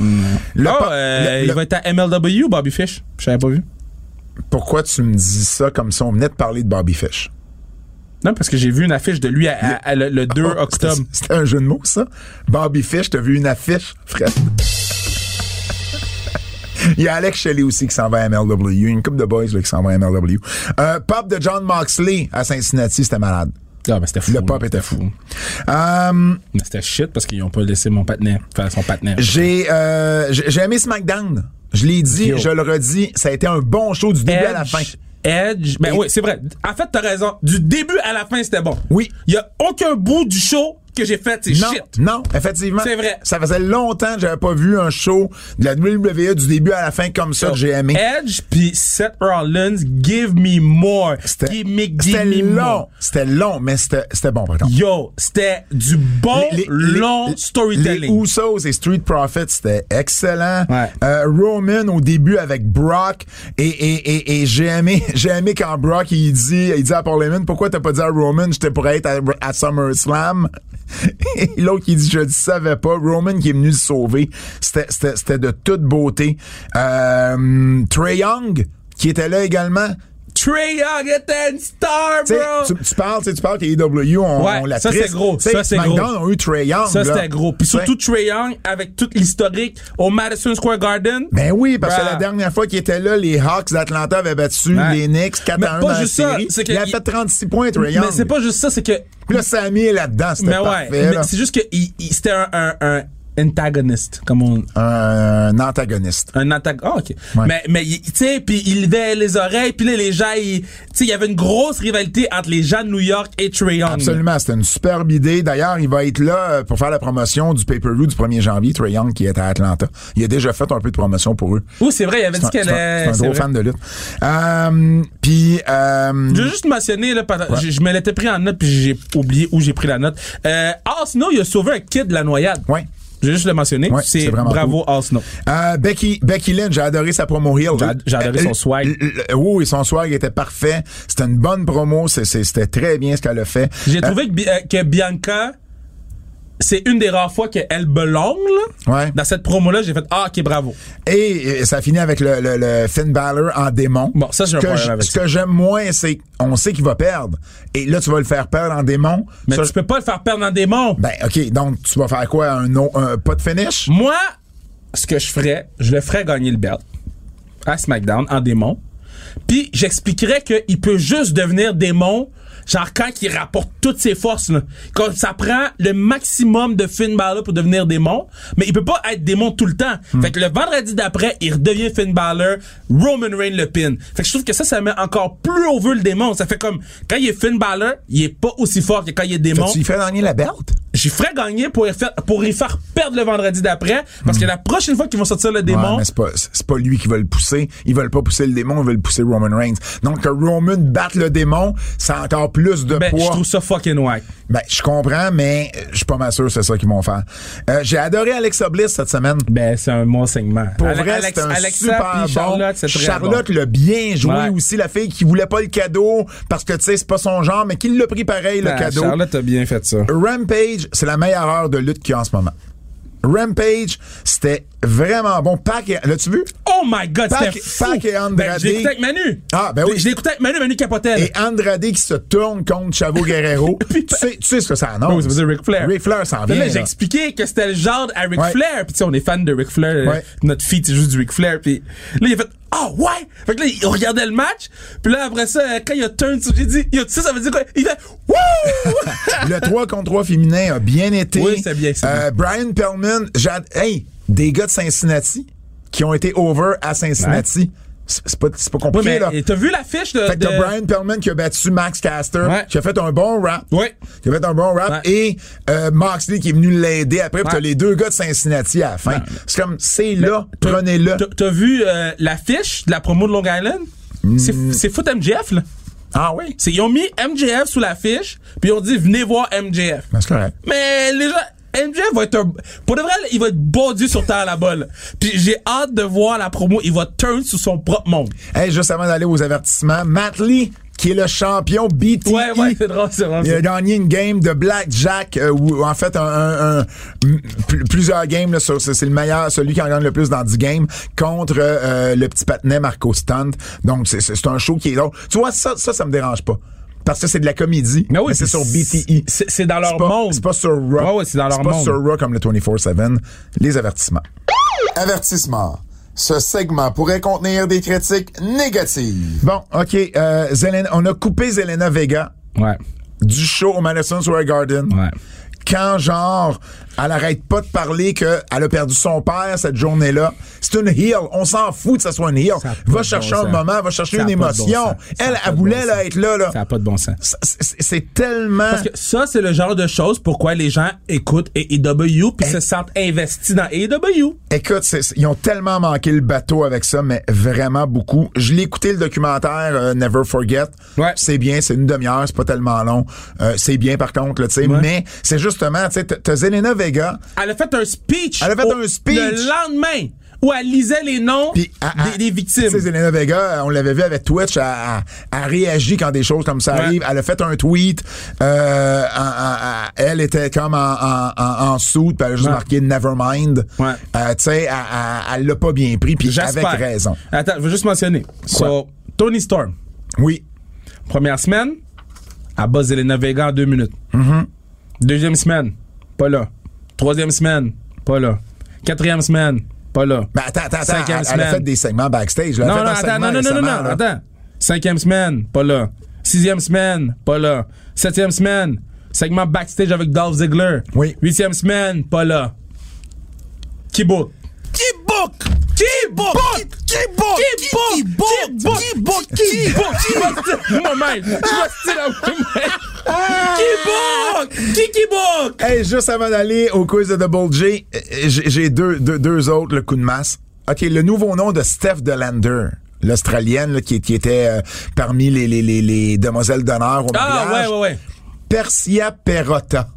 Le Oh, euh, le- il le- va être à MLW, Bobby Fish? Je savais pas vu. Pourquoi tu me dis ça comme si on venait de parler de Bobby Fish? Non, parce que j'ai vu une affiche de lui à, à- à le, le 2 Oh, octobre. c'était- un jeu de mots, ça? Bobby Fish, t'as vu une affiche, Fred? Il y a Alex Shelley aussi qui s'en va à MLW. Il y a une couple de boys là, qui s'en va à MLW. Euh, pop de John Moxley à Cincinnati, c'était malade. Ah, mais c'était fou. Le pop était fou. Euh, Mais c'était shit parce qu'ils ont pas laissé mon partenaire faire son partenaire. j'ai euh, j'ai j'ai aimé SmackDown. Je l'ai dit, Yo. je le redis, ça a été un bon show du début à la fin. Edge. Ben Et- oui, c'est vrai. En fait, t'as raison. Du début à la fin, c'était bon. Oui. Il y a aucun bout du show que j'ai fait, c'est Non, shit. non, effectivement. C'est vrai. Ça faisait longtemps que j'avais pas vu un show de la WWE du début à la fin comme ça que j'ai aimé. Edge puis Seth Rollins, give me more. C'était long. C'était long, mais c'était c'était bon, par contre. Yo, c'était du bon, long storytelling. Les Usos et Street Profits, c'était excellent. Ouais. Euh, Roman au début avec Brock et, et, et, et j'ai aimé j'ai aimé quand Brock il dit il dit à Paul Heyman pourquoi t'as pas dit à Roman j'étais pour être à, à SummerSlam l'autre qui dit je le savais pas. Roman qui est venu le sauver. C'était de toute beauté. Euh, Trey Young qui était là également Trey Young était une star, bro. tu, tu parles, tu parles qu'AEW, on, Ouais, on la ça, c'est gros. Tu sais, Ça, c'est gros. ont eu Trey Young. Ça, c'était gros. Puis surtout Trey Young, avec tout l'historique au Madison Square Garden. Ben oui, parce que la dernière fois qu'il était là, les Hawks d'Atlanta avaient battu Ouais. les Knicks 4 Mais à 1 pas dans la ça, série. il a fait 36 points, Trey Young. Mais c'est pas juste ça, c'est que. Puis là, Sammy est là-dedans, c'était Mais ouais, parfait. mais là. c'est juste que c'était un, un, un antagoniste, comme on. Un antagoniste. Un attaque. Ah, ok. Ouais. Mais, mais il- tu sais, puis il levait les oreilles, puis là, les gens, tu sais, il y avait une grosse rivalité entre les gens de New York et Trey Young. Absolument, c'était une superbe idée. D'ailleurs, il va être là euh, pour faire la promotion du pay-per-view du 1er janvier, Trey Young, qui est à Atlanta. Il a déjà fait un peu de promotion pour eux. Oui, c'est vrai, il avait dit qu'elle est. c'est un gros vrai. fan de lutte. Euh, Puis, euh, Je veux juste mentionner, là, pendant- je, je me l'étais pris en note, puis j'ai oublié où j'ai pris la note. Euh, Al Snow, il a sauvé un kid de la noyade. ouais. Je vais juste le mentionner. Ouais, c'est bravo Al Snow. Euh, Becky, Becky Lynch, j'ai adoré sa promo heel. J'ai ad- j'ai adoré son Euh, swag. euh, euh, Oui, son swag était parfait. C'était une bonne promo. C'était très bien ce qu'elle a fait. J'ai Euh, trouvé euh, que Bianca, c'est une des rares fois qu'elle belong, là. Ouais. Dans cette promo-là, j'ai fait, ah, ok, bravo. Et ça finit avec le, le, le Finn Balor en démon. Bon, ça, j'ai un Ce que problème j- avec Ce ça. que j'aime moins, c'est on sait qu'il va perdre. Et là, tu vas le faire perdre en démon. Mais Ça, tu peux pas le faire perdre en démon. Ben, OK. Donc, tu vas faire quoi? Un, no- un pas de finish? Moi, ce que je ferais, je le ferais gagner le belt à SmackDown en démon. Puis j'expliquerais qu'il peut juste devenir démon, genre quand il rapporte toutes ses forces. Là. Quand ça prend le maximum de Finn Balor pour devenir démon, mais il peut pas être démon tout le temps. Fait que le vendredi d'après, il redevient Finn Balor, Roman Reigns le pin. Fait que je trouve que ça, ça met encore plus au vœu le démon. Ça fait comme quand il est Finn Balor, il est pas aussi fort que quand il est démon. Tu y fais gagner la belt? J'y ferais gagner pour y, faire, pour y faire perdre le vendredi d'après. Parce que la prochaine fois qu'ils vont sortir le Ouais, démon, mais c'est pas, c'est pas lui qui va le pousser. Ils veulent pas pousser le démon, ils veulent pousser Roman Reigns. Donc, que Roman batte le démon, c'est encore plus de ben, je poids. trouve ça fucking whack. Ben, je comprends, mais euh, je suis pas mal sûr que c'est ça qu'ils vont faire. Euh, j'ai adoré Alexa Bliss cette semaine. Ben, c'est un bon segment. Pour Ale- vrai, c'est un Alexa super bon. Charlotte, c'est très Charlotte bon. l'a bien joué Ouais. aussi, la fille qui voulait pas le cadeau parce que, tu sais, c'est pas son genre, mais qui l'a pris pareil, le Ah, cadeau. Charlotte a bien fait ça. Rampage, c'est la meilleure heure de lutte qu'il y a en ce moment. Rampage, c'était vraiment bon. Pac, et- l'as-tu vu? Oh my god, Pac- c'était fou. Pac et Andrade. Ben, je l'ai écouté avec Manu. Ah, ben oui. Je l'ai écouté avec Manu, Manu capotel. Et Andrade qui se tourne contre Chavo Guerrero. tu, sais, tu sais ce que ça annonce. Oui, ça veut dire Ric Flair. Ric Flair s'en vient. j'ai expliqué que c'était le genre à Ric Ouais. Flair. Puis tu sais, on est fan de Ric Flair. Ouais. Notre fille, c'est juste du Ric Flair. Puis là, il a fait Ah ouais! Fait que là, il regardait le match. Puis là, après ça, quand il a turn, j'ai dit, il a tu sais, ça veut dire quoi? Il fait Wouh! Le 3 contre 3 féminin a bien été. Oui, c'est bien, c'est Euh, Brian Pellman, j'ad- hey, des gars de Cincinnati qui ont été over à Cincinnati. C'est c'est pas, c'est pas Ouais, compliqué, mais là. t'as vu l'affiche de. Fait que t'as de- Brian Pellman qui a battu Max Caster, Ouais. qui a fait un bon rap. Ouais. Qui a fait un bon rap. Ouais. Et euh, Moxley qui est venu l'aider après. Puis t'as les deux gars de Cincinnati à la fin. C'est comme, c'est là, prenez-le. t'as- vu euh, l'affiche de la promo de Long Island? C'est Mm. C'est foot MJF, là. Ah oui? C'est- Ils ont mis MJF sous l'affiche, puis ils ont dit venez voir MJF. Ben, c'est correct. Mais les gens, MJF va être un, pour de vrai, il va être bon Dieu sur terre là-bas. là. Puis j'ai hâte de voir la promo. Il va turn sur son propre monde. Hey, juste avant d'aller aux avertissements, Matt Lee, qui est le champion BTE. Ouais, ouais, c'est drôle, c'est drôle. Il a gagné une game de Blackjack, euh, ou en fait, un, un- plusieurs games, c'est le meilleur, celui qui en gagne le plus dans 10 games, contre euh, le petit patinet Marco Stunt. Donc, c'est- c'est c'est un show qui est drôle. Tu vois, ça, ça, ça me dérange pas. Parce que c'est de la comédie. Mais oui, c'est sur BTE. c'est- dans leur pas- monde. C'est pas sur Raw. Ouais, ouais, c'est dans leur pas monde. sur Raw comme le 24-7. Les avertissements. Avertissement. Ce segment pourrait contenir des critiques négatives. Bon, OK. Euh, Zelena- on a coupé Zelena Vega Ouais, du show au Madison Square Garden. ouais. Quand, genre, elle arrête pas de parler qu'elle a perdu son père cette journée-là. C'est une heel. On s'en fout que ça soit une heel. Va chercher bon un sens. moment, va chercher Ça une bon émotion. Elle, elle voulait bon là, être là. là. Ça n'a pas de bon sens. C'est tellement... Parce que ça, c'est le genre de choses pourquoi les gens écoutent AEW puis se sentent investis dans AEW. Écoute, ils ont tellement manqué le bateau avec ça, mais vraiment beaucoup. Je l'ai écouté le documentaire euh, Never Forget. Ouais. C'est bien, c'est une demi-heure, c'est pas tellement long. Euh, c'est bien par contre, tu sais. Ouais. Mais c'est justement, tu sais, Zelena Vega. Elle a fait un speech. Elle a fait au- un speech. Le lendemain où elle lisait les noms à- à- des, des victimes. Tu sais, Zelena Vega, on l'avait vu avec Twitch, elle, elle- elle réagit quand des choses comme ça Ouais. arrivent. Elle a fait un tweet. euh, elle était comme en, en, en, en soude, puis elle a juste Ouais. marqué Nevermind. Ouais. Euh, tu sais, elle- l'a pas bien pris, puis avec raison. Attends, je veux juste mentionner. So, Tony Storm, Oui. première semaine, elle bat Zelena Vega en deux minutes. Mm-hmm. Deuxième semaine, pas là. Troisième semaine, pas là. Quatrième semaine, pas là. Mais attends, attends, attends. Cinquième Elle, elle a fait des segments backstage. là. Non, non, attends, non, non, non, non, attends. Cinquième semaine, pas là. Sixième semaine, pas là. Septième semaine, segment backstage avec Dolph Ziggler. Oui. Huitième semaine, pas là. Qui book? Qui book? Qui book? Qui book? Qui book? Moi-même. Je style à moi-même. Hey, juste avant d'aller au quiz de Double J, euh, j'ai deux, deux, deux autres, le coup de masse. OK, le nouveau nom de Steph Delander, l'Australienne qui, qui était euh, parmi les, les, les, les demoiselles d'honneur au Ah, mariage. ouais, ouais, ouais. Persia Perrotta.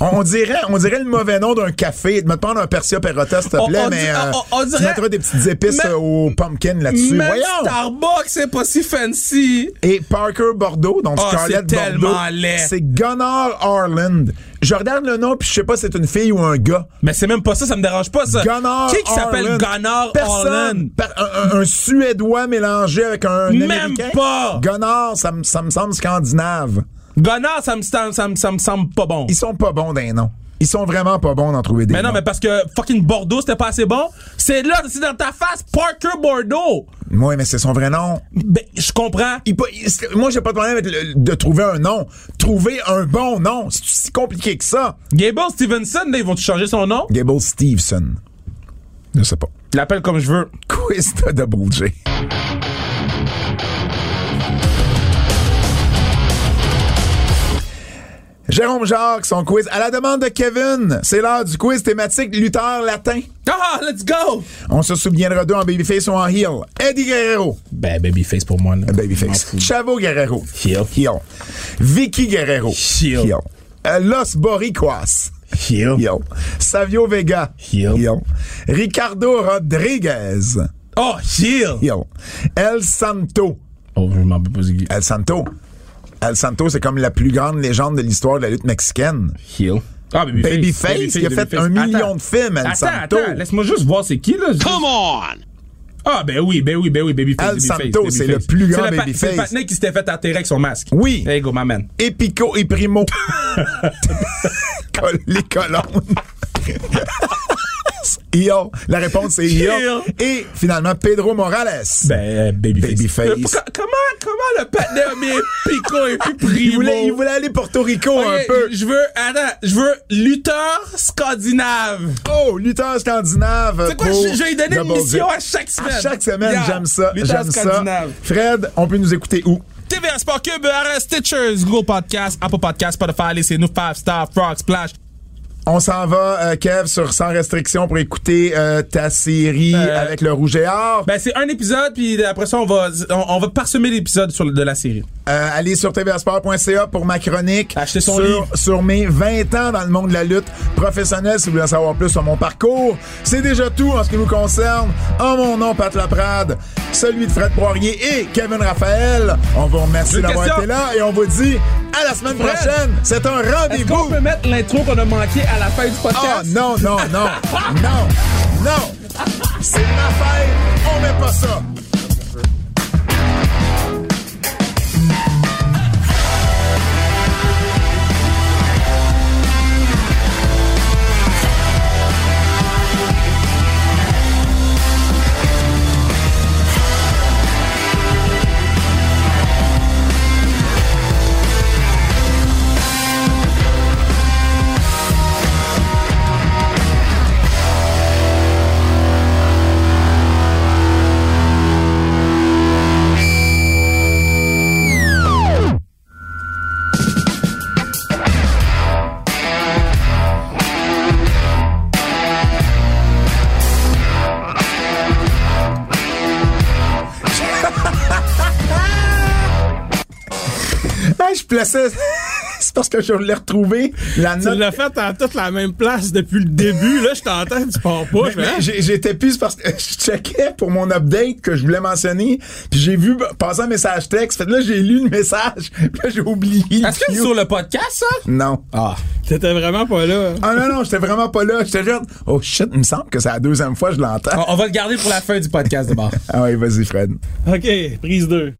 On, dirait, on dirait le mauvais nom d'un café. De me prendre un Persia Perrotta, s'il te plaît, on mais euh, on- dirait- des petites épices Mais- au pumpkin là-dessus. Voyons! Starbucks, c'est pas si fancy. Et Parker Bordeaux, donc Ah, Scarlett c'est Bordeaux. tellement laid. C'est Gunnar Harland. Je regarde le nom puis je sais pas si c'est une fille ou un gars. Mais c'est même pas ça, ça me dérange pas, ça. Gunnar Qui qui s'appelle. Gunnar Personne. Un, un- un Suédois mélangé avec un Même Américain? pas. Gunnar, ça me ça me semble scandinave. Gunnar, ça me, ça, me- ça semble pas bon. Ils sont pas bons d'un nom. Ils sont vraiment pas bons d'en trouver des Mais non, noms. mais parce que fucking Bordeaux, c'était pas assez bon. C'est là, c'est dans ta face, Parker Bordeaux. Oui, mais c'est son vrai nom. Ben, je comprends. Il il- moi, j'ai pas de problème avec le- de trouver un nom. Trouver un bon nom, c'est si compliqué que ça. Gable Stevenson, là, ils vont-tu changer son nom? Gable Stevenson. Je sais pas. Je l'appelle comme je veux. Quiz de Double J. Jérôme Jacques, son quiz. À la demande de Kevin, c'est l'heure du quiz thématique lutteur latin. Ah, let's go! On se souviendra d'eux en babyface ou en heel. Eddie Guerrero, Ben, babyface pour moi, là. babyface. Chavo Guerrero, Heel. heel. Vicky Guerrero, Heel. Euh, Los Boricuas, Heel. heel. Savio Vega, Heel. Ricardo Rodriguez, Oh, heel! heel. El Santo, Oh, je m'en peux pas. El Santo. El Santo, c'est comme la plus grande légende de l'histoire de la lutte mexicaine. Heel. Ah, Babyface. Babyface, il a fait Babyface. un million Attends. de films, El Attends, Santo. attends, laisse-moi juste voir c'est qui, là. Come on! Ah, ben oui, ben oui, ben oui, Babyface. El Babyface, Santo, Babyface. c'est le plus grand C'est le pa- Babyface. C'est le patinet qui s'était fait enterrer avec son masque. Oui. Hey, go, my man. Epico et Primo. Les colonnes. Io. La réponse c'est Io. Et finalement, Pedro Morales. Ben, euh, Babyface. Babyface. Euh, pourquoi- comment, comment le mis Pico et puis Primo? il, voulait, il voulait aller Porto Rico un peu. Je veux, attends, je veux lutteur scandinave. Oh, lutteur scandinave. C'est quoi, je, je vais lui donner une mission à chaque semaine. À chaque semaine, Yeah. j'aime ça. Lutteur J'aime ça. scandinave. Fred, on peut nous écouter où? TVA Sport Cube, RS Stitchers, Google Podcast, Apple Podcast, Spotify, laissez-nous 5 Star, Frog Splash. On s'en va, euh, Kev, sur Sans Restriction pour écouter euh, ta série Euh, avec le Rouge et Or. Ben, c'est un épisode, puis après ça, on va, on, on va parsemer l'épisode sur- de la série. Allez sur tvsport.ca pour ma chronique Achetez son sur, livre. sur mes 20 ans dans le monde de la lutte professionnelle. Si vous voulez en savoir plus sur mon parcours, c'est déjà tout en ce qui nous concerne. En mon nom, Pat Laprade, celui de Fred Poirier et Kevin Raphaël. On vous remercie d'avoir été là et on vous dit à la semaine Fred, prochaine. C'est un Est-ce qu'on rendez-vous. peut mettre l'intro qu'on a manqué à la fin du podcast? Ah non, non, non, non, non. C'est ma fête. On met pas ça. Je plaçais. C'est parce que je l'ai retrouvé. La Tu l'as fait à toute la même place depuis le début. Là, je t'entends, tu pars pas. Mais hein? J'étais plus parce que je checkais pour mon update que je voulais mentionner, puis j'ai vu passer un message texte. Fait que là, j'ai lu le message, puis là, j'ai oublié. Est-ce que sur le podcast, ça? Non. Ah. T'étais vraiment pas là. Ah non, non, j'étais vraiment pas là. J'étais juste, oh shit, il me semble que c'est la deuxième fois que je l'entends. On, on va le garder pour la fin du podcast de bord. Ah oui, vas-y, Fred. OK, prise 2.